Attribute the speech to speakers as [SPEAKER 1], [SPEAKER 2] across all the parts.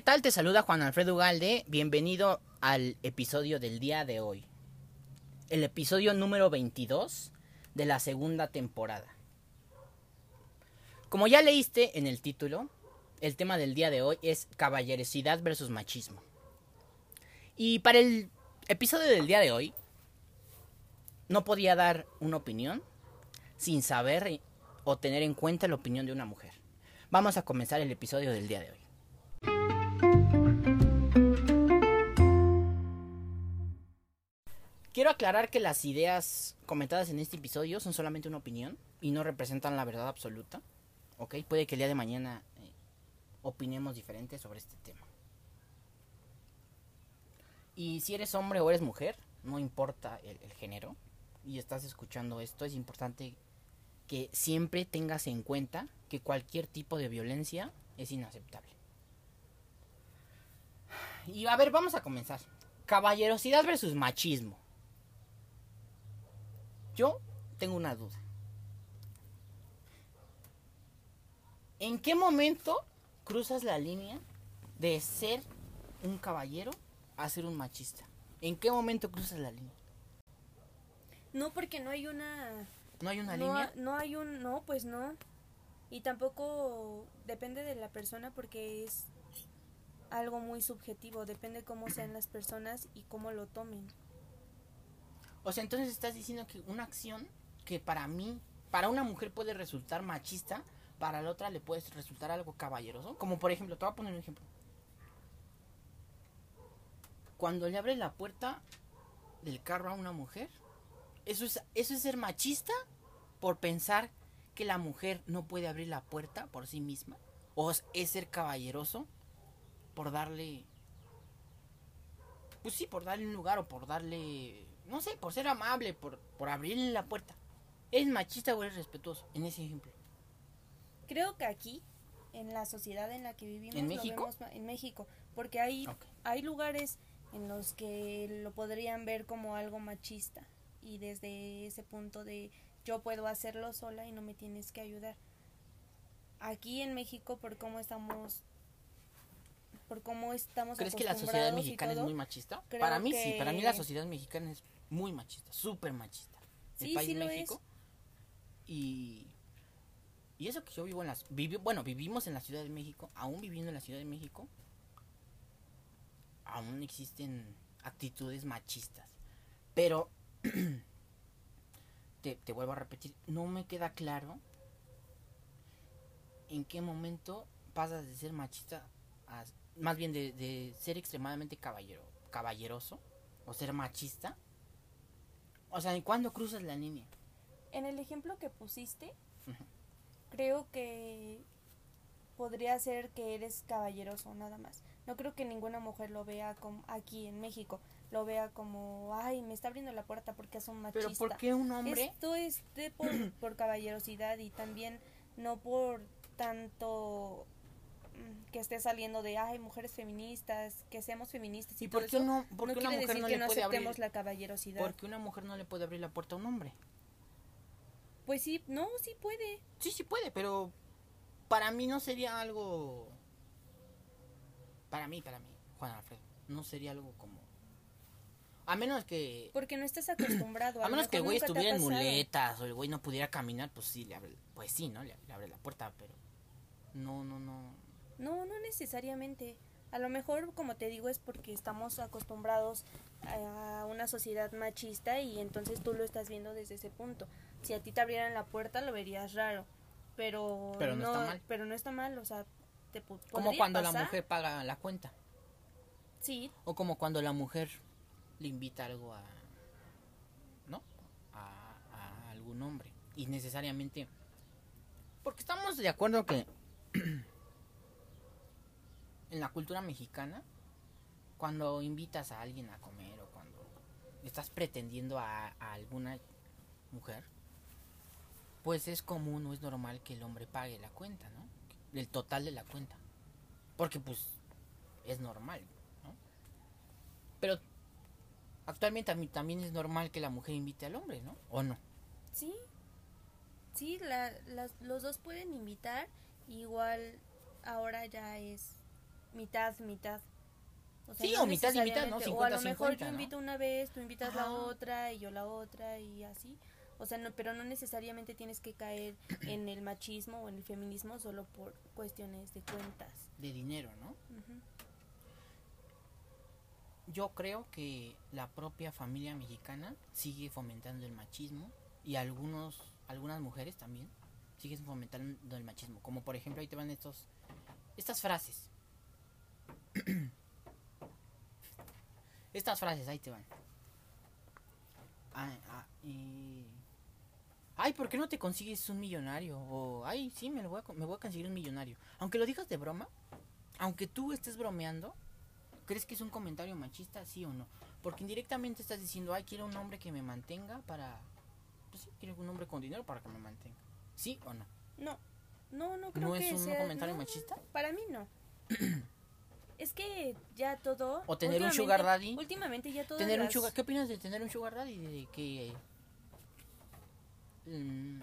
[SPEAKER 1] ¿qué tal? Te saluda Juan Alfredo Ugalde. Bienvenido al episodio del día de hoy. El episodio número 22 de la segunda temporada. Como ya leíste en el título, el tema del día de hoy es caballerosidad versus machismo. Y para el episodio del día de hoy, no podía dar una opinión sin saber o tener en cuenta la opinión de una mujer. Vamos a comenzar el episodio del día de hoy. Quiero aclarar que las ideas comentadas en este episodio son solamente una opinión y no representan la verdad absoluta. ¿Ok? Puede que el día de mañana eh, opinemos diferente sobre este tema. Y si eres hombre o eres mujer, no importa el, el género, y estás escuchando esto, es importante que siempre tengas en cuenta que cualquier tipo de violencia es inaceptable. Y a ver, vamos a comenzar. Caballerosidad versus machismo. Yo tengo una duda. ¿En qué momento cruzas la línea de ser un caballero a ser un machista? ¿En qué momento cruzas la línea?
[SPEAKER 2] No, porque no hay una...
[SPEAKER 1] ¿No hay una
[SPEAKER 2] no,
[SPEAKER 1] línea?
[SPEAKER 2] No hay un... No, pues no. Y tampoco depende de la persona porque es algo muy subjetivo. Depende cómo sean las personas y cómo lo tomen.
[SPEAKER 1] O sea, entonces estás diciendo que una acción que para mí, para una mujer puede resultar machista, para la otra le puede resultar algo caballeroso. Como por ejemplo, te voy a poner un ejemplo. Cuando le abres la puerta del carro a una mujer, ¿eso es, eso es ser machista por pensar que la mujer no puede abrir la puerta por sí misma? ¿O es, ser caballeroso por darle... Pues sí, por darle un lugar o por darle no sé, por ser amable, por, por abrirle la puerta. ¿Es machista o es respetuoso en ese ejemplo?
[SPEAKER 2] Creo que aquí, en la sociedad en la que vivimos,
[SPEAKER 1] ¿En
[SPEAKER 2] lo
[SPEAKER 1] México?
[SPEAKER 2] vemos ma- en México, porque hay, hay lugares en los que lo podrían ver como algo machista y desde ese punto de yo puedo hacerlo sola y no me tienes que ayudar. Aquí en México, por cómo estamos, por cómo estamos
[SPEAKER 1] ¿Crees que la sociedad mexicana es muy machista? Para mí sí, para mí la sociedad mexicana es muy machista, súper machista. El país
[SPEAKER 2] sí
[SPEAKER 1] México. Y, y eso que yo vivo en las... vivi- bueno, vivimos en la Ciudad de México, aún viviendo en la Ciudad de México, aún existen actitudes machistas. Pero, te, te vuelvo a repetir, no me queda claro en qué momento pasas de ser machista a, más bien de, de ser extremadamente caballero, caballeroso o ser machista. O sea, ¿en cuándo cruzas la línea?
[SPEAKER 2] En el ejemplo que pusiste, creo que podría ser que eres caballeroso nada más. No creo que ninguna mujer lo vea como aquí en México, lo vea como, ay, me está abriendo la puerta porque es un machista.
[SPEAKER 1] Pero ¿por qué un hombre?
[SPEAKER 2] Esto es de por, por caballerosidad y también no por tanto que esté saliendo de, ay, mujeres feministas, que seamos feministas y,
[SPEAKER 1] ¿Y por qué
[SPEAKER 2] eso,
[SPEAKER 1] no, una mujer
[SPEAKER 2] decir
[SPEAKER 1] no
[SPEAKER 2] que
[SPEAKER 1] le
[SPEAKER 2] no
[SPEAKER 1] puede abrir?
[SPEAKER 2] aceptemos la caballerosidad.
[SPEAKER 1] ¿Por qué una mujer no le puede abrir la puerta a un hombre?
[SPEAKER 2] Pues sí, no, sí puede.
[SPEAKER 1] Sí, sí puede, pero para mí no sería algo... Para mí, para mí, Juan Alfredo, no sería algo como... A menos que...
[SPEAKER 2] Porque no estás acostumbrado.
[SPEAKER 1] A
[SPEAKER 2] lo
[SPEAKER 1] menos que el güey estuviera en muletas o el güey no pudiera caminar, pues sí, le abre, pues sí, ¿no? Le, le abre la puerta, pero... No, no, no.
[SPEAKER 2] No, no necesariamente. A lo mejor, como te digo, es porque estamos acostumbrados a una sociedad machista y entonces tú lo estás viendo desde ese punto. Si a ti te abrieran la puerta lo verías raro, pero
[SPEAKER 1] Pero no está mal.
[SPEAKER 2] Pero no está mal, o sea, te
[SPEAKER 1] Como cuando la mujer paga la cuenta.
[SPEAKER 2] Sí,
[SPEAKER 1] O como cuando la mujer le invita algo a... ¿No? A, a algún hombre. Y necesariamente... Porque estamos de acuerdo que... en la cultura mexicana, cuando invitas a alguien a comer o cuando estás pretendiendo a, alguna mujer, pues es común o es normal que el hombre pague la cuenta, ¿no? El total de la cuenta. Porque pues es normal, ¿no? Pero actualmente también es normal que la mujer invite al hombre, ¿no? ¿O no?
[SPEAKER 2] sí. Sí, la, las- los dos pueden invitar. Igual ahora ya es mitad, mitad. O
[SPEAKER 1] Sí, o mitad y mitad, ¿no?
[SPEAKER 2] necesariamente- O a lo
[SPEAKER 1] 50,
[SPEAKER 2] mejor yo
[SPEAKER 1] 50, ¿no?
[SPEAKER 2] invito una vez, tú invitas la otra y yo la otra y así. O sea, no, pero no necesariamente tienes que caer en el machismo o en el feminismo solo por cuestiones de cuentas.
[SPEAKER 1] De dinero, ¿no? Yo creo que la propia familia mexicana sigue fomentando el machismo y algunos, algunas mujeres también siguen fomentando el machismo. Como por ejemplo ahí te van estos, estas frases. estas frases ahí te van. Ay, ah, y- Ay, ¿por qué no te consigues un millonario? O, ay, sí, me, lo voy a, me voy a conseguir un millonario. Aunque lo digas de broma, aunque tú estés bromeando, ¿Crees que es un comentario machista, sí o no? Porque indirectamente estás diciendo, ay, quiero un hombre que me mantenga para... Pues sí, quiero un hombre con dinero para que me mantenga. ¿Sí o no?
[SPEAKER 2] No, no, no creo
[SPEAKER 1] ¿No
[SPEAKER 2] que
[SPEAKER 1] es un
[SPEAKER 2] sea-
[SPEAKER 1] comentario
[SPEAKER 2] no,
[SPEAKER 1] machista?
[SPEAKER 2] Para mí no. es que ya todo...
[SPEAKER 1] O tener un sugar daddy.
[SPEAKER 2] Últimamente ya todo...
[SPEAKER 1] Tener un sugar... ¿Qué opinas de tener un sugar daddy? De que... mm,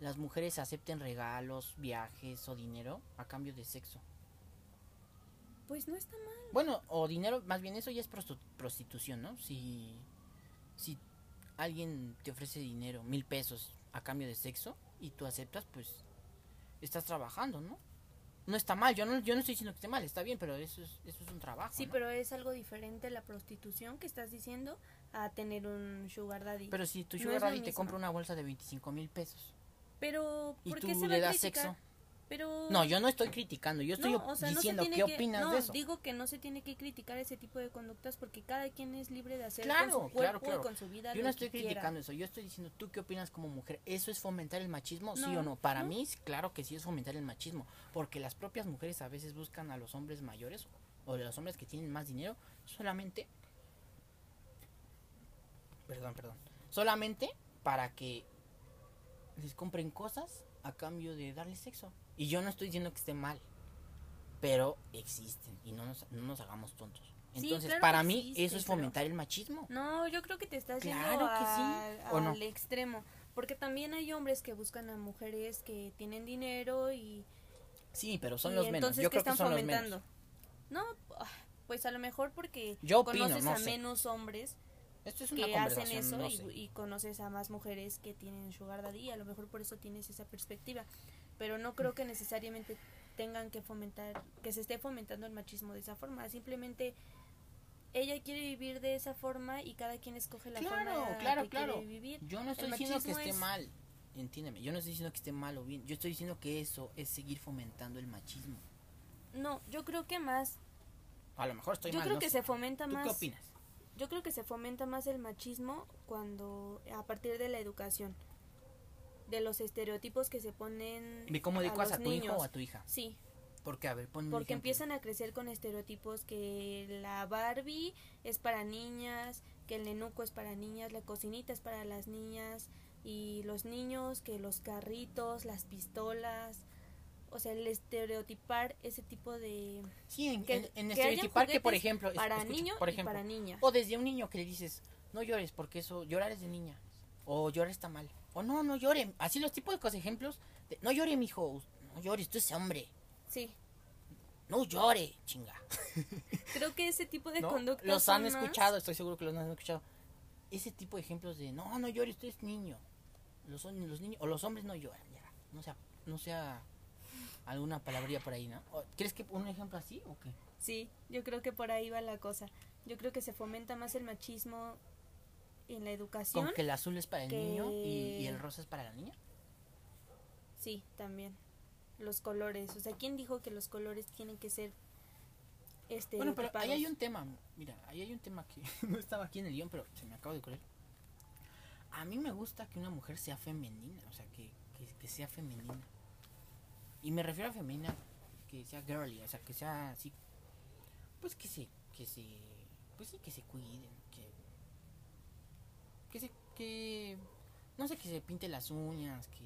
[SPEAKER 1] las mujeres acepten regalos, viajes o dinero a cambio de sexo.
[SPEAKER 2] Pues no está mal.
[SPEAKER 1] Bueno, o dinero, más bien eso ya es prostitución, ¿no? Si, si alguien te ofrece dinero, mil pesos a cambio de sexo, y tú aceptas, pues estás trabajando, ¿no? No está mal, yo no, yo no estoy diciendo que esté mal, está bien, pero eso es, eso es un trabajo.
[SPEAKER 2] Sí,
[SPEAKER 1] ¿no?
[SPEAKER 2] pero es algo diferente la prostitución que estás diciendo a tener un sugar daddy.
[SPEAKER 1] Pero si tu sugar daddy te
[SPEAKER 2] mismo.
[SPEAKER 1] compra una bolsa de 25 mil pesos
[SPEAKER 2] Pero,
[SPEAKER 1] y
[SPEAKER 2] ¿por
[SPEAKER 1] tú
[SPEAKER 2] qué se
[SPEAKER 1] le das sexo.
[SPEAKER 2] Pero...
[SPEAKER 1] No, yo no estoy criticando, yo estoy
[SPEAKER 2] No, o sea, no se
[SPEAKER 1] diciendo
[SPEAKER 2] tiene
[SPEAKER 1] qué
[SPEAKER 2] que-
[SPEAKER 1] opinas
[SPEAKER 2] no,
[SPEAKER 1] de eso.
[SPEAKER 2] digo que no se tiene que criticar ese tipo de conductas porque cada quien es libre de hacer
[SPEAKER 1] Claro,
[SPEAKER 2] con su
[SPEAKER 1] claro,
[SPEAKER 2] cuerpo
[SPEAKER 1] claro.
[SPEAKER 2] y con su vida
[SPEAKER 1] Yo no estoy
[SPEAKER 2] quiera.
[SPEAKER 1] criticando eso, yo estoy diciendo, ¿tú qué opinas como mujer? ¿Eso es fomentar el machismo? ¿Sí
[SPEAKER 2] No,
[SPEAKER 1] o no? Para
[SPEAKER 2] no.
[SPEAKER 1] mí, claro que sí es fomentar el machismo, porque las propias mujeres a veces buscan a los hombres mayores o de los hombres que tienen más dinero solamente... Perdón, perdón. Solamente para que les compren cosas a cambio de darles sexo. Y yo no estoy diciendo que esté mal, pero existen y no nos, no nos hagamos tontos.
[SPEAKER 2] Sí,
[SPEAKER 1] Entonces,
[SPEAKER 2] claro
[SPEAKER 1] para
[SPEAKER 2] que
[SPEAKER 1] mí,
[SPEAKER 2] existe,
[SPEAKER 1] eso es
[SPEAKER 2] pero-
[SPEAKER 1] fomentar el machismo.
[SPEAKER 2] No, yo creo que te estás yendo
[SPEAKER 1] Claro que sí,
[SPEAKER 2] al, extremo. Porque también hay hombres que buscan a mujeres que tienen dinero y,
[SPEAKER 1] Sí, pero son
[SPEAKER 2] y
[SPEAKER 1] los menos.
[SPEAKER 2] entonces
[SPEAKER 1] Yo
[SPEAKER 2] ¿qué
[SPEAKER 1] creo que
[SPEAKER 2] están
[SPEAKER 1] son los
[SPEAKER 2] fomentando?
[SPEAKER 1] menos.
[SPEAKER 2] No, ah, pues a lo mejor porque
[SPEAKER 1] Yo opino,
[SPEAKER 2] conoces
[SPEAKER 1] no
[SPEAKER 2] a
[SPEAKER 1] sé.
[SPEAKER 2] menos hombres
[SPEAKER 1] Esto es
[SPEAKER 2] que hacen eso
[SPEAKER 1] no
[SPEAKER 2] y, y conoces a más mujeres que tienen sugar daddy a lo mejor por eso tienes esa perspectiva. Pero no creo que necesariamente tengan que fomentar, que se esté fomentando el machismo de esa forma. Simplemente ella quiere vivir de esa forma y cada quien escoge la
[SPEAKER 1] Claro,
[SPEAKER 2] forma
[SPEAKER 1] claro,
[SPEAKER 2] que
[SPEAKER 1] claro.
[SPEAKER 2] quiere vivir.
[SPEAKER 1] Yo no estoy diciendo que esté
[SPEAKER 2] es-
[SPEAKER 1] mal. Entiéndeme, yo no estoy diciendo que esté mal o bien. Yo estoy diciendo que eso es seguir fomentando el machismo.
[SPEAKER 2] No, yo creo que más,
[SPEAKER 1] A lo mejor estoy
[SPEAKER 2] yo
[SPEAKER 1] mal.
[SPEAKER 2] creo
[SPEAKER 1] no
[SPEAKER 2] que
[SPEAKER 1] sé.
[SPEAKER 2] se fomenta
[SPEAKER 1] ¿Tú
[SPEAKER 2] más.
[SPEAKER 1] qué opinas?
[SPEAKER 2] Yo creo que se fomenta más el machismo cuando a partir de la educación, de los estereotipos que se ponen
[SPEAKER 1] ¿De cómo
[SPEAKER 2] a
[SPEAKER 1] educas a, tu hijo
[SPEAKER 2] niños.
[SPEAKER 1] o a tu hija?
[SPEAKER 2] Sí,
[SPEAKER 1] Porque, a ver, ponme
[SPEAKER 2] porque empiezan a crecer con estereotipos que la Barbie es para niñas, que el nenuco es para niñas, la cocinita es para las niñas y los niños que los carritos, las pistolas, o sea, el estereotipar ese tipo de
[SPEAKER 1] Sí, en,
[SPEAKER 2] que-
[SPEAKER 1] en, en
[SPEAKER 2] que hayan
[SPEAKER 1] estereotipar que, por ejemplo, es-
[SPEAKER 2] para
[SPEAKER 1] escucha,
[SPEAKER 2] niños
[SPEAKER 1] por
[SPEAKER 2] y
[SPEAKER 1] ejemplo,
[SPEAKER 2] para niñas.
[SPEAKER 1] o desde un niño que le dices, no llores porque eso, llorar es de niña, o llorar está mal, o no, no llore, así los tipos de cosas, ejemplos, de, no llore, mijo, no llores, tú eres hombre,
[SPEAKER 2] Sí,
[SPEAKER 1] no llore, chinga.
[SPEAKER 2] creo que ese tipo de
[SPEAKER 1] ¿no?
[SPEAKER 2] conductas
[SPEAKER 1] Los han
[SPEAKER 2] más-
[SPEAKER 1] escuchado, estoy seguro que los han escuchado. Ese tipo de ejemplos de, no, no llores, usted es niño. Los, los niños, o los hombres no lloran, ya. No sea, no sea alguna palabrería por ahí, ¿no? ¿Crees que un ejemplo así o qué?
[SPEAKER 2] Sí, yo creo que por ahí va la cosa. Yo creo que se fomenta más el machismo en la educación.
[SPEAKER 1] Como que el azul es para el
[SPEAKER 2] que-
[SPEAKER 1] niño y, y el rosa es para la niña.
[SPEAKER 2] Sí, también. Los colores. O sea, ¿quién dijo que los colores tienen que ser este
[SPEAKER 1] Bueno, pero ahí hay un tema, mira, ahí hay un tema que no estaba aquí en el guion, pero se me acaba de ocurrir. A mí me gusta que una mujer sea femenina, o sea, que, que, que sea femenina. Y me refiero a femenina, que sea girly, o sea, que sea así, pues que se, que se, pues sí, que se cuiden, que, se, que, no sé, que se pinte las uñas, que,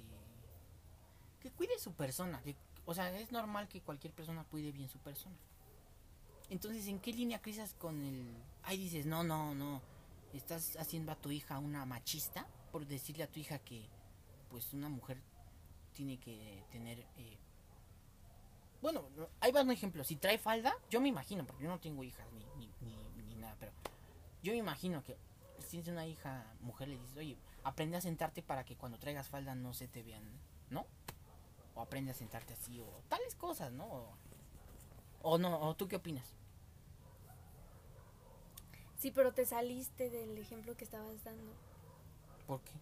[SPEAKER 1] que cuide su persona, que, o sea, es normal que cualquier persona cuide bien su persona. Entonces, ¿en qué línea cruzas con el... Ahí dices, no, no, no, estás haciendo a tu hija una machista por decirle a tu hija que, pues, una mujer tiene que tener, eh, bueno, ahí va un ejemplo. Si trae falda, yo me imagino, porque yo no tengo hijas ni, ni, ni, ni nada, pero yo me imagino que si tienes una hija mujer, le dices, oye, aprende a sentarte para que cuando traigas falda no se te vean, ¿no? O aprende a sentarte así, o tales cosas, ¿no? O, o no, o tú qué opinas.
[SPEAKER 2] Sí, pero te saliste del ejemplo que estabas dando.
[SPEAKER 1] ¿Por qué?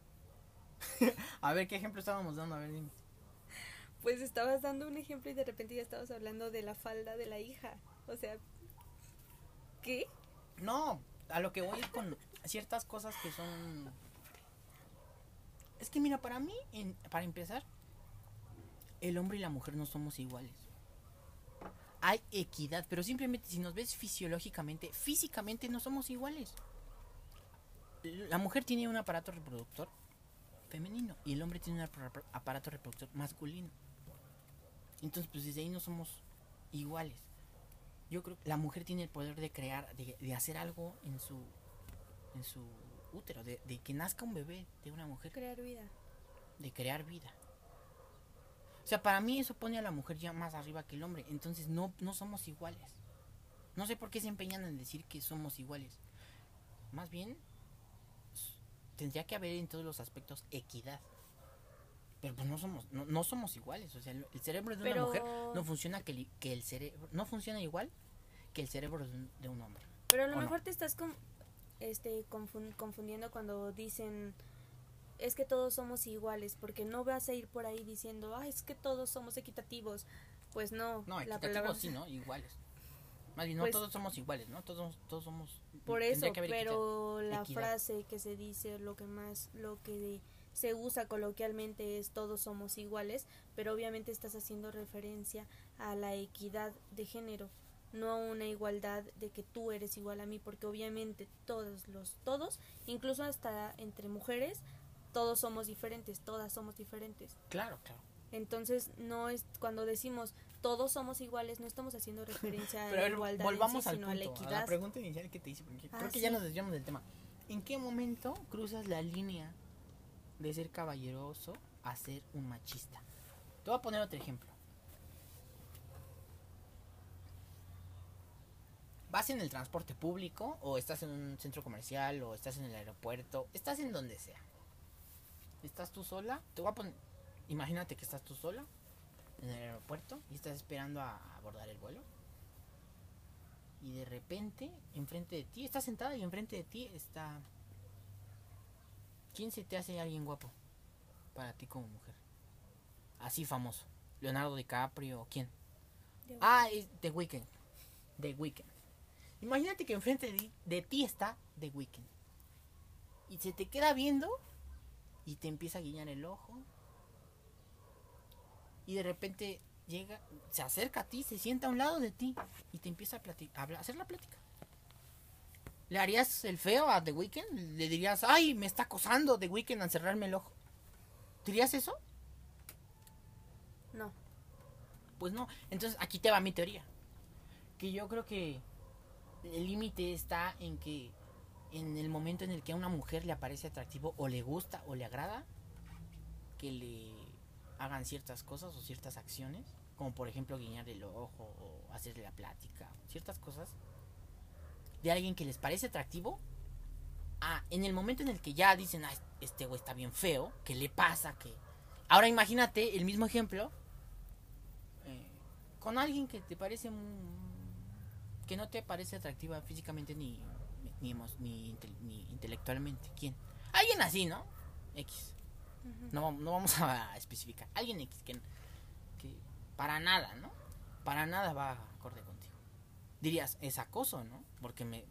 [SPEAKER 1] a ver, ¿qué ejemplo estábamos dando? A ver, dime.
[SPEAKER 2] Pues estabas dando un ejemplo y de repente ya estabas hablando de la falda de la hija. O sea, ¿qué?
[SPEAKER 1] No, a lo que voy es con ciertas cosas que son... Es que mira, para mí, para empezar, el hombre y la mujer no somos iguales. Hay equidad, pero simplemente si nos ves fisiológicamente, físicamente no somos iguales. La mujer tiene un aparato reproductor femenino y el hombre tiene un apar- aparato reproductor masculino. Entonces, pues desde ahí no somos iguales. Yo creo que la mujer tiene el poder de crear, de, de hacer algo en su, en su útero, de, de que nazca un bebé de una mujer,
[SPEAKER 2] Crear vida.
[SPEAKER 1] de crear vida. O sea, para mí eso pone a la mujer ya más arriba que el hombre. Entonces no, no somos iguales. No sé por qué se empeñan en decir que somos iguales. Más bien, tendría que haber en todos los aspectos equidad. Pero pues no somos, no, no somos iguales. O sea, el el cerebro de una mujer no funciona que, que el cerebro, no funciona igual que el cerebro de un, de un hombre.
[SPEAKER 2] Pero a lo mejor te estás con- este, confun- confundiendo cuando dicen es que todos somos iguales, porque no vas a ir por ahí diciendo, ah, es que todos somos equitativos. Pues no,
[SPEAKER 1] No, equitativos
[SPEAKER 2] palabra
[SPEAKER 1] sí, ¿no? Iguales. Más bien, no
[SPEAKER 2] Pues-
[SPEAKER 1] todos somos iguales, ¿no? Todos, todos somos...
[SPEAKER 2] Por
[SPEAKER 1] tendría
[SPEAKER 2] eso,
[SPEAKER 1] equidad.
[SPEAKER 2] pero la frase que se dice, lo que más, lo que se usa coloquialmente es todos somos iguales, pero obviamente estás haciendo referencia a la equidad de género, no a una igualdad de que tú eres igual a mí, porque obviamente todos los, todos, incluso hasta entre mujeres, todos somos diferentes, todas somos diferentes.
[SPEAKER 1] Claro, claro.
[SPEAKER 2] Entonces, no es cuando decimos todos somos iguales, no estamos haciendo referencia a
[SPEAKER 1] Pero a
[SPEAKER 2] la igualdad,
[SPEAKER 1] volvamos
[SPEAKER 2] sí,
[SPEAKER 1] al
[SPEAKER 2] sino
[SPEAKER 1] punto,
[SPEAKER 2] a la
[SPEAKER 1] a la
[SPEAKER 2] equidad.
[SPEAKER 1] pregunta inicial que te hice, porque
[SPEAKER 2] Ah,
[SPEAKER 1] creo que
[SPEAKER 2] sí.
[SPEAKER 1] ya nos desviamos del tema. ¿En qué momento cruzas la línea de ser caballeroso a ser un machista? Te voy a poner otro ejemplo. Vas en el transporte público, o estás en un centro comercial, o estás en el aeropuerto, estás en donde sea. Estás tú sola, te voy a poner, imagínate que estás tú sola en el aeropuerto y estás esperando a abordar el vuelo. Y de repente, enfrente de ti, estás sentada y enfrente de ti está... ¿Quién se te hace alguien guapo para ti como mujer? Así famoso. Leonardo DiCaprio, ¿quién? Ah, es The Weeknd. The Weeknd. Imagínate que enfrente de, ti- de ti está The Weeknd. Y se te queda viendo y te empieza a guiñar el ojo. Y de repente llega, se acerca a ti, se sienta a un lado de ti y te empieza a, plati- a hablar- a hacer la plática. ¿Le harías el feo a The Weeknd? ¿Le dirías, ay, me está acosando The Weeknd a cerrarme el ojo? ¿Dirías eso?
[SPEAKER 2] No.
[SPEAKER 1] Pues no. Entonces aquí te va mi teoría. Que yo creo que el límite está en que en el momento en el que a una mujer le aparece atractivo o le gusta o le agrada que le hagan ciertas cosas o ciertas acciones, como por ejemplo guiñar el ojo o hacerle la plática, ciertas cosas de alguien que les parece atractivo. Ah, en el momento en el que ya dicen, ah, este güey está bien feo, ¿qué le pasa? que Ahora imagínate el mismo ejemplo eh, con alguien que te parece mu- que no te parece atractiva físicamente ni ni, ni, ni intelectualmente. Quién alguien así no x. No, no vamos a especificar. Alguien x que, que para nada no para nada va acorde contigo. Dirías es acoso no porque me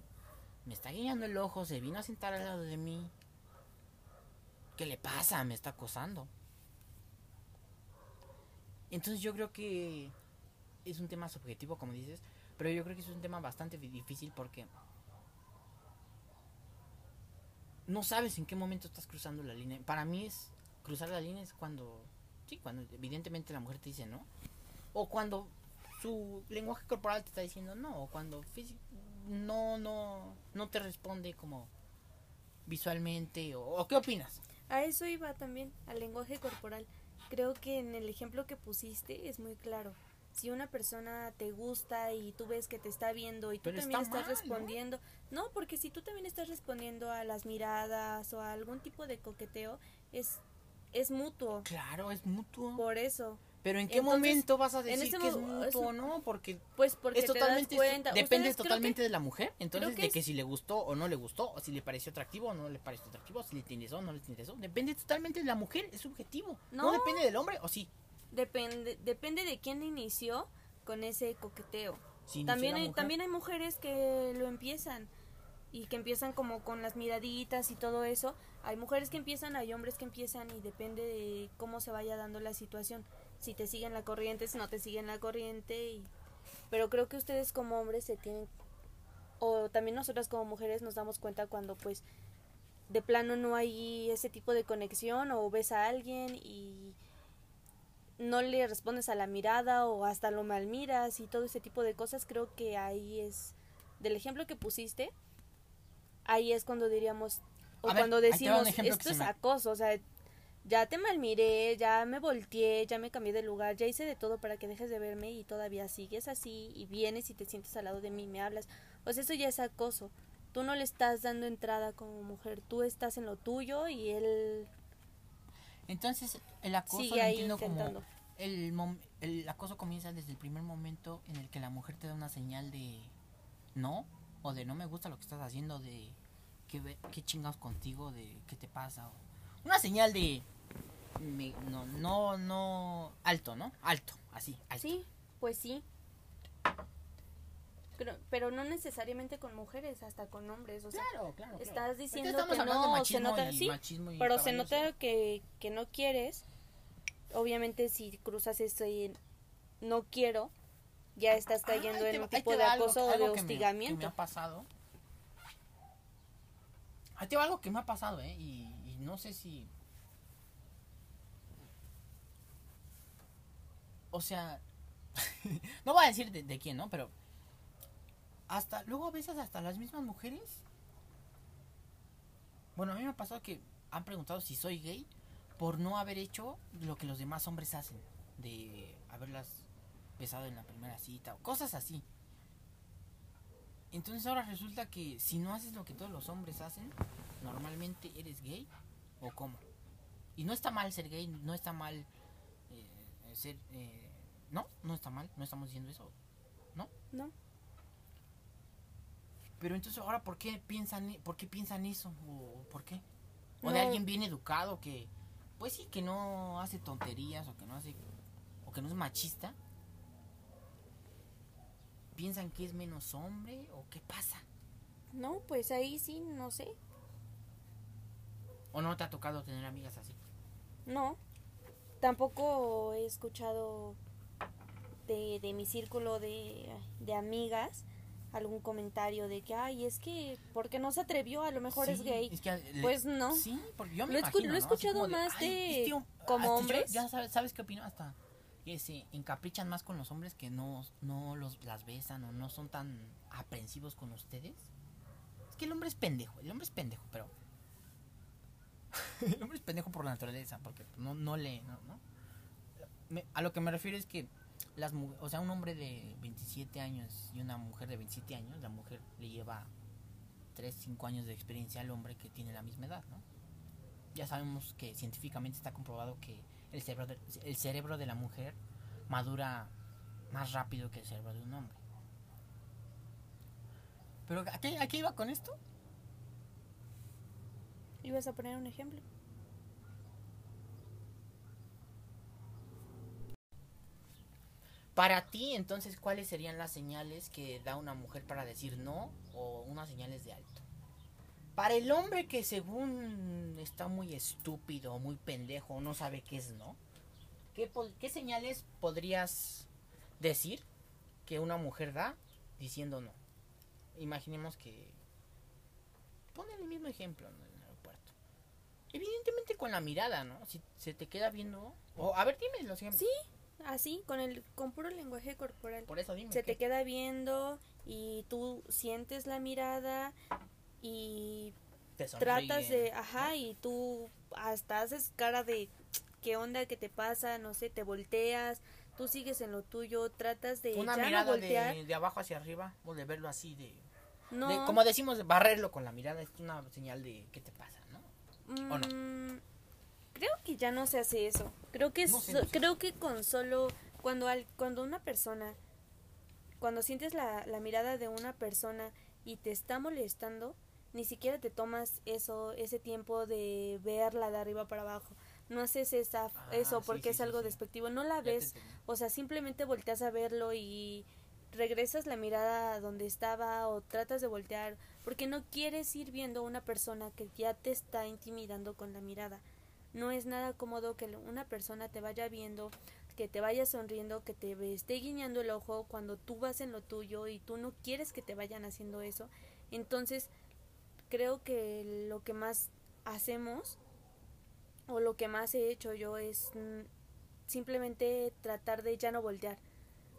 [SPEAKER 1] me está guiñando el ojo se vino a sentar al lado de mí. Qué le pasa me está acosando. Entonces yo creo que es un tema subjetivo, como dices, pero yo creo que es un tema bastante di- difícil porque no sabes en qué momento estás cruzando la línea. Para mí es cruzar la línea es cuando, sí, cuando evidentemente la mujer te dice no, o cuando su lenguaje corporal te está diciendo no, o cuando no, no, no te responde como visualmente, o qué opinas.
[SPEAKER 2] A eso iba también, al lenguaje corporal. Creo que en el ejemplo que pusiste es muy claro. Si una persona te gusta y tú ves que te está viendo y tú
[SPEAKER 1] Pero
[SPEAKER 2] también
[SPEAKER 1] está
[SPEAKER 2] estás respondiendo, ¿no? porque si tú también estás respondiendo a las miradas o a algún tipo de coqueteo, es es mutuo.
[SPEAKER 1] Claro, es mutuo.
[SPEAKER 2] Por eso,
[SPEAKER 1] Pero ¿en qué
[SPEAKER 2] Entonces,
[SPEAKER 1] momento vas a decir que es mutuo o no? Porque
[SPEAKER 2] pues porque
[SPEAKER 1] es
[SPEAKER 2] te das
[SPEAKER 1] totalmente depende
[SPEAKER 2] que-
[SPEAKER 1] totalmente de la mujer entonces
[SPEAKER 2] que
[SPEAKER 1] de
[SPEAKER 2] es-
[SPEAKER 1] que si le gustó o no le gustó o si le pareció atractivo o no le pareció atractivo si le interesó o no le interesó depende totalmente de la mujer es subjetivo no,
[SPEAKER 2] No.
[SPEAKER 1] depende del hombre o sí
[SPEAKER 2] Depende, depende de quién inició con ese coqueteo.
[SPEAKER 1] Si
[SPEAKER 2] también hay,
[SPEAKER 1] mujer.
[SPEAKER 2] también hay mujeres que lo empiezan y que empiezan como con las miraditas y todo eso. Hay mujeres que empiezan, hay hombres que empiezan y depende de cómo se vaya dando la situación. Si te siguen la corriente, si no te siguen la corriente. Y... Pero creo que ustedes como hombres se tienen, o también nosotras como mujeres nos damos cuenta cuando pues de plano no hay ese tipo de conexión o ves a alguien y no le respondes a la mirada o hasta lo mal miras y todo ese tipo de cosas, creo que ahí es, del ejemplo que pusiste, ahí es cuando diríamos, o
[SPEAKER 1] A
[SPEAKER 2] cuando decimos, esto es
[SPEAKER 1] me-
[SPEAKER 2] acoso, o sea, ya te malmiré, ya me volteé, ya me cambié de lugar, ya hice de todo para que dejes de verme y todavía sigues así y vienes y te sientes al lado de mí y me hablas. Sea, eso ya es acoso. Tú no le estás dando entrada como mujer, tú estás en lo tuyo y él
[SPEAKER 1] entonces el acoso
[SPEAKER 2] sigue ahí
[SPEAKER 1] entiendo como el, mom- el acoso comienza desde el primer momento en el que la mujer te da una señal de no o de no me gusta lo que estás haciendo de qué, qué chingados contigo de qué te pasa o una señal de me- no no no alto no alto así alto.
[SPEAKER 2] Sí, pues sí. Pero, pero no necesariamente con mujeres, hasta con hombres. O sea,
[SPEAKER 1] claro claro, claro.
[SPEAKER 2] estás diciendo que no, se nota,
[SPEAKER 1] y
[SPEAKER 2] sí, pero se nota que, que no quieres. Obviamente si cruzas eso y no quiero, ya estás cayendo
[SPEAKER 1] Ah, te
[SPEAKER 2] en un tipo de acoso o de
[SPEAKER 1] que me- que me
[SPEAKER 2] hostigamiento.
[SPEAKER 1] ha pasado. Ahí te va algo que me ha pasado, ¿eh? Y, y no sé si... O sea... no voy a decir de, de quién, ¿no? Pero... Hasta... Luego a veces hasta las mismas mujeres... Bueno, a mí me ha pasado que han preguntado si soy gay por no haber hecho lo que los demás hombres hacen. De haberlas besado en la primera cita o cosas así. Entonces ahora resulta que si no haces lo que todos los hombres hacen, normalmente eres gay o cómo. Y no está mal ser gay, no está mal eh, ser... eh, no, no está mal, no estamos diciendo eso.
[SPEAKER 2] ¿No?
[SPEAKER 1] Pero entonces ahora ¿por qué piensan, por qué piensan eso? ¿O por qué? O de alguien bien educado que, pues sí, que no hace tonterías o que no hace, o que no es machista. ¿Piensan que es menos hombre o qué pasa?
[SPEAKER 2] No, pues ahí sí, no sé.
[SPEAKER 1] ¿O no te ha tocado tener amigas así?
[SPEAKER 2] No. Tampoco he escuchado de, de mi círculo de, de amigas algún comentario de que, ay, es que, porque no se atrevió, a lo mejor es gay.
[SPEAKER 1] es que le-
[SPEAKER 2] Pues no.
[SPEAKER 1] Sí, porque yo me
[SPEAKER 2] Lo he escuchado más
[SPEAKER 1] "Ay,
[SPEAKER 2] de-
[SPEAKER 1] este hom-
[SPEAKER 2] como
[SPEAKER 1] yo-
[SPEAKER 2] hombres".
[SPEAKER 1] Ya sabes, ¿sabes qué opino? Hasta que se encaprichan más con los hombres que no, no los, las besan o no son tan aprensivos con ustedes. Es que el hombre es pendejo, el hombre es pendejo, pero... el hombre es pendejo por la naturaleza, porque no, no lee, ¿no? ¿no? Me- a lo que me refiero es que las o sea, un hombre de 27 años y una mujer de 27 años, la mujer le lleva 3, 5 años de experiencia al hombre que tiene la misma edad, ¿no? Ya sabemos que científicamente está comprobado que el cerebro de, el cerebro de la mujer madura más rápido que el cerebro de un hombre. Pero ¿a qué, a qué iba con esto?
[SPEAKER 2] ¿Ibas a poner un ejemplo?
[SPEAKER 1] Para ti, entonces, ¿cuáles serían las señales que da una mujer para decir no o unas señales de alto? Para el hombre que según está muy estúpido, muy pendejo, no sabe qué es no, ¿qué, señales podrías decir que una mujer da diciendo no? Imaginemos que... Pon el mismo ejemplo en el aeropuerto. Evidentemente con la mirada, ¿no? Si se te queda viendo... O, a ver, dime los ejemplos.
[SPEAKER 2] Sí, así, con el con puro lenguaje corporal.
[SPEAKER 1] Por eso dime.
[SPEAKER 2] Se te queda viendo y tú sientes la mirada y
[SPEAKER 1] Te
[SPEAKER 2] tratas de, ajá, y tú hasta haces cara de qué onda, qué te pasa, no sé, te volteas, tú sigues en lo tuyo, tratas de
[SPEAKER 1] Una
[SPEAKER 2] ya no
[SPEAKER 1] mirada
[SPEAKER 2] voltear.
[SPEAKER 1] de, de abajo hacia arriba, o de verlo así, de,
[SPEAKER 2] no,
[SPEAKER 1] de- Como decimos, barrerlo con la mirada es una señal de qué te pasa, ¿no? ¿o no?
[SPEAKER 2] Creo que ya no se hace eso. Creo que
[SPEAKER 1] No
[SPEAKER 2] so- creo que con solo cuando al, cuando una persona cuando sientes la, la mirada de una persona y te está molestando, ni siquiera te tomas eso ese tiempo de verla de arriba para abajo. No haces esa,
[SPEAKER 1] Ah,
[SPEAKER 2] eso porque
[SPEAKER 1] sí,
[SPEAKER 2] es algo
[SPEAKER 1] sí.
[SPEAKER 2] despectivo. No la ves, o sea, simplemente volteas a verlo y regresas la mirada a donde estaba o tratas de voltear porque no quieres ir viendo a una persona que ya te está intimidando con la mirada. No es nada cómodo que una persona te vaya viendo, que te vaya sonriendo, que te esté guiñando el ojo cuando tú vas en lo tuyo y tú no quieres que te vayan haciendo eso. Entonces, creo que lo que más hacemos o lo que más he hecho yo es mm, simplemente tratar de ya no voltear.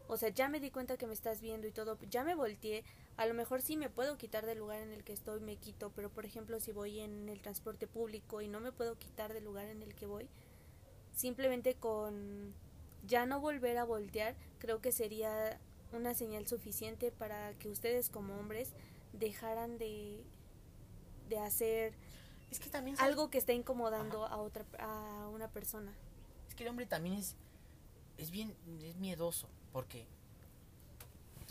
[SPEAKER 2] O sea, ya me di cuenta que me estás viendo y todo, ya me volteé. A lo mejor sí me puedo quitar del lugar en el que estoy, me quito, pero por ejemplo, si voy en el transporte público y no me puedo quitar del lugar en el que voy, simplemente con ya no volver a voltear, creo que sería una señal suficiente para que ustedes como hombres dejaran de de hacer
[SPEAKER 1] Es que también
[SPEAKER 2] algo que está incomodando a otra a una persona.
[SPEAKER 1] Es que el hombre también es es bien es miedoso porque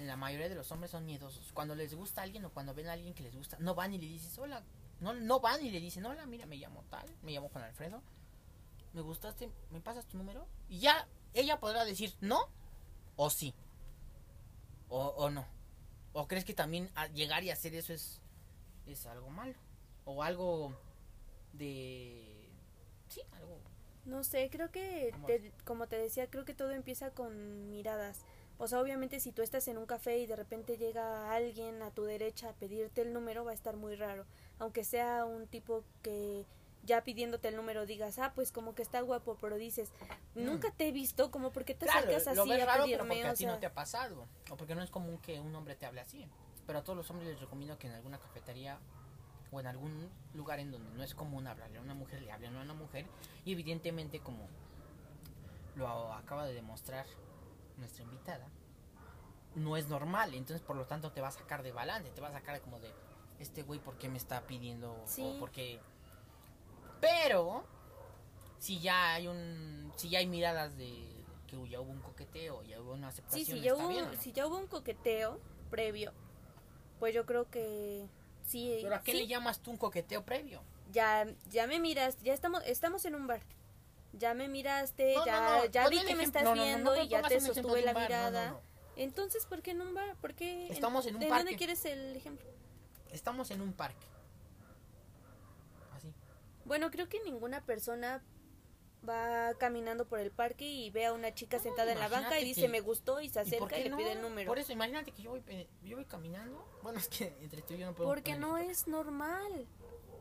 [SPEAKER 1] la mayoría de los hombres son miedosos. Cuando les gusta a alguien o cuando ven a alguien que les gusta, no van y le dices, "Hola." No no van y le dicen, "Hola, mira, me llamo tal, me llamo Juan Alfredo. Me gustaste, ¿me pasas tu número?" Y ya ella podrá decir, "No" o sí. O, o no. ¿O crees que también llegar y hacer eso es es algo malo o algo de sí, algo
[SPEAKER 2] No sé, creo que,
[SPEAKER 1] ¿Cómo
[SPEAKER 2] te- como te decía, creo que todo empieza con miradas. O sea, obviamente si tú estás en un café y de repente llega alguien a tu derecha a pedirte el número, va a estar muy raro. Aunque sea un tipo que ya pidiéndote el número digas, ah, pues como que está guapo, pero dices, nunca te he visto, como porque te
[SPEAKER 1] Claro,
[SPEAKER 2] acercas
[SPEAKER 1] lo
[SPEAKER 2] así
[SPEAKER 1] ves
[SPEAKER 2] a
[SPEAKER 1] raro, pero
[SPEAKER 2] pedirme,
[SPEAKER 1] a
[SPEAKER 2] o
[SPEAKER 1] ti
[SPEAKER 2] sea,
[SPEAKER 1] no te ha pasado. O porque no es común que un hombre te hable así. Pero a todos los hombres les recomiendo que en alguna cafetería o en algún lugar en donde no es común hablarle a una mujer, le hablen a una mujer. Y evidentemente, como lo acaba de demostrar nuestra invitada, no es normal. Entonces, por lo tanto, te va a sacar de balance. Te va a sacar como de, este güey, ¿por qué me está pidiendo?
[SPEAKER 2] Sí.
[SPEAKER 1] O porque... Pero, si ya hay un... Si ya hay miradas de que ya hubo un coqueteo, ya hubo una aceptación,
[SPEAKER 2] Sí, si ya, hubo,
[SPEAKER 1] bien, ¿o no?
[SPEAKER 2] si ya hubo un coqueteo previo, pues yo creo que sí.
[SPEAKER 1] ¿Pero a qué
[SPEAKER 2] sí,
[SPEAKER 1] le llamas tú un coqueteo previo?
[SPEAKER 2] ya, ya me miras, ya estamos, estamos en un bar. Ya me miraste,
[SPEAKER 1] No,
[SPEAKER 2] ya,
[SPEAKER 1] no, no,
[SPEAKER 2] ya vi que me estás viendo y ya te sostuve la
[SPEAKER 1] bar,
[SPEAKER 2] mirada. Entonces, ¿por qué en un bar? ¿Por qué? en-
[SPEAKER 1] Estamos en un
[SPEAKER 2] ¿De
[SPEAKER 1] parque.
[SPEAKER 2] dónde quieres el ejemplo?
[SPEAKER 1] Estamos en un parque. Así.
[SPEAKER 2] Bueno, creo que ninguna persona va caminando por el parque y ve a una chica sentada en la banca y dice
[SPEAKER 1] que-
[SPEAKER 2] me gustó y se
[SPEAKER 1] ¿Y por
[SPEAKER 2] acerca y, le pide el número.
[SPEAKER 1] Por eso, imagínate que yo voy, pe- yo voy caminando. Bueno, es que entre tú y yo no puedo.
[SPEAKER 2] Porque no es normal.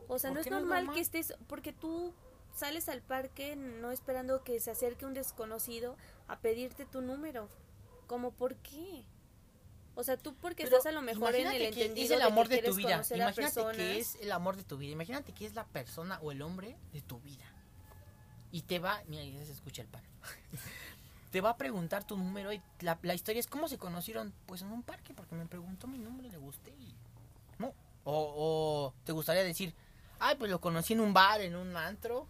[SPEAKER 2] O sea,
[SPEAKER 1] ¿Por
[SPEAKER 2] no es
[SPEAKER 1] qué no es
[SPEAKER 2] normal,
[SPEAKER 1] normal?
[SPEAKER 2] que estés, porque tú sales al parque no esperando que se acerque un desconocido a pedirte tu número. ¿Cómo por qué? O sea, tú porque
[SPEAKER 1] Pero
[SPEAKER 2] estás a lo mejor en el
[SPEAKER 1] que
[SPEAKER 2] entendido
[SPEAKER 1] es el
[SPEAKER 2] de
[SPEAKER 1] amor
[SPEAKER 2] que
[SPEAKER 1] de, tu
[SPEAKER 2] quieres
[SPEAKER 1] vida. Imagínate que es el amor de tu vida. Imagínate que es la persona o el hombre de tu vida. Y te va, mira, ya se escucha el pan. te va a preguntar tu número y la, la historia es cómo se conocieron, pues en un parque, porque me preguntó mi número, le gusté y no. O, o te gustaría decir, ay, pues lo conocí en un bar, en un antro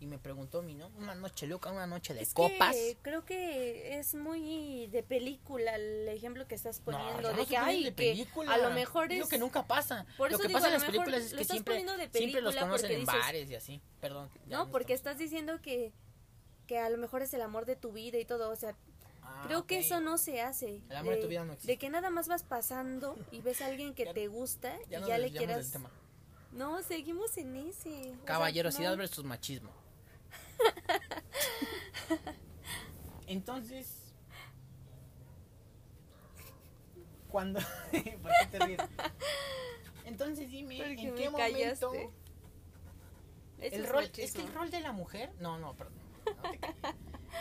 [SPEAKER 1] y me preguntó mi nombre, una noche loca, una noche de
[SPEAKER 2] Es
[SPEAKER 1] copas.
[SPEAKER 2] que creo que es muy de película el ejemplo que estás poniendo de
[SPEAKER 1] no se
[SPEAKER 2] que ay
[SPEAKER 1] de
[SPEAKER 2] que
[SPEAKER 1] película.
[SPEAKER 2] a lo mejor es
[SPEAKER 1] que nunca pasa.
[SPEAKER 2] Por
[SPEAKER 1] lo
[SPEAKER 2] eso
[SPEAKER 1] que
[SPEAKER 2] digo,
[SPEAKER 1] pasa en
[SPEAKER 2] lo
[SPEAKER 1] las películas es
[SPEAKER 2] lo
[SPEAKER 1] que siempre,
[SPEAKER 2] de
[SPEAKER 1] siempre los conocen en
[SPEAKER 2] dices-
[SPEAKER 1] bares y así. Perdón.
[SPEAKER 2] no porque
[SPEAKER 1] estamos-
[SPEAKER 2] estás diciendo que que a lo mejor es el amor de tu vida y todo o sea
[SPEAKER 1] Ah,
[SPEAKER 2] Creo que eso no se hace.
[SPEAKER 1] El amor de tu vida no existe.
[SPEAKER 2] De que nada más vas pasando y ves a alguien que
[SPEAKER 1] Ya-
[SPEAKER 2] te gusta
[SPEAKER 1] Ya
[SPEAKER 2] y ya le quieras. No, seguimos en ese. o sea,
[SPEAKER 1] Caballerosidad
[SPEAKER 2] no.
[SPEAKER 1] versus machismo. Entonces, cuando ¿Por qué te ríes? Entonces dime,
[SPEAKER 2] Porque
[SPEAKER 1] ¿en qué momento.
[SPEAKER 2] Eso
[SPEAKER 1] el
[SPEAKER 2] es
[SPEAKER 1] rol es que el rol de la mujer, no, no, perdón. no te calles.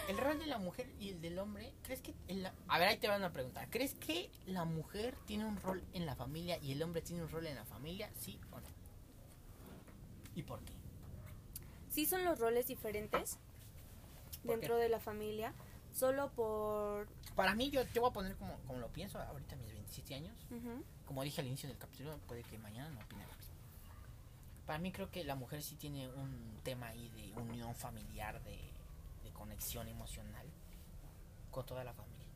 [SPEAKER 1] el rol de la mujer y el del hombre, ¿crees que en la- a ver, ahí te van a preguntar, ¿crees que la mujer tiene un rol en la familia y el hombre tiene un rol en la familia? ¿Sí o no? ¿Y por qué?
[SPEAKER 2] Sí son los roles diferentes,
[SPEAKER 1] ¿Por
[SPEAKER 2] dentro
[SPEAKER 1] qué?
[SPEAKER 2] de la familia, solo por...
[SPEAKER 1] Para mí, yo te voy a poner como, como lo pienso ahorita mis 27 años.
[SPEAKER 2] Ujú.
[SPEAKER 1] Como dije al inicio del capítulo, puede que mañana no opine lo mismo. Para mí creo que la mujer sí tiene un tema ahí de unión familiar, de, de conexión emocional con toda la familia.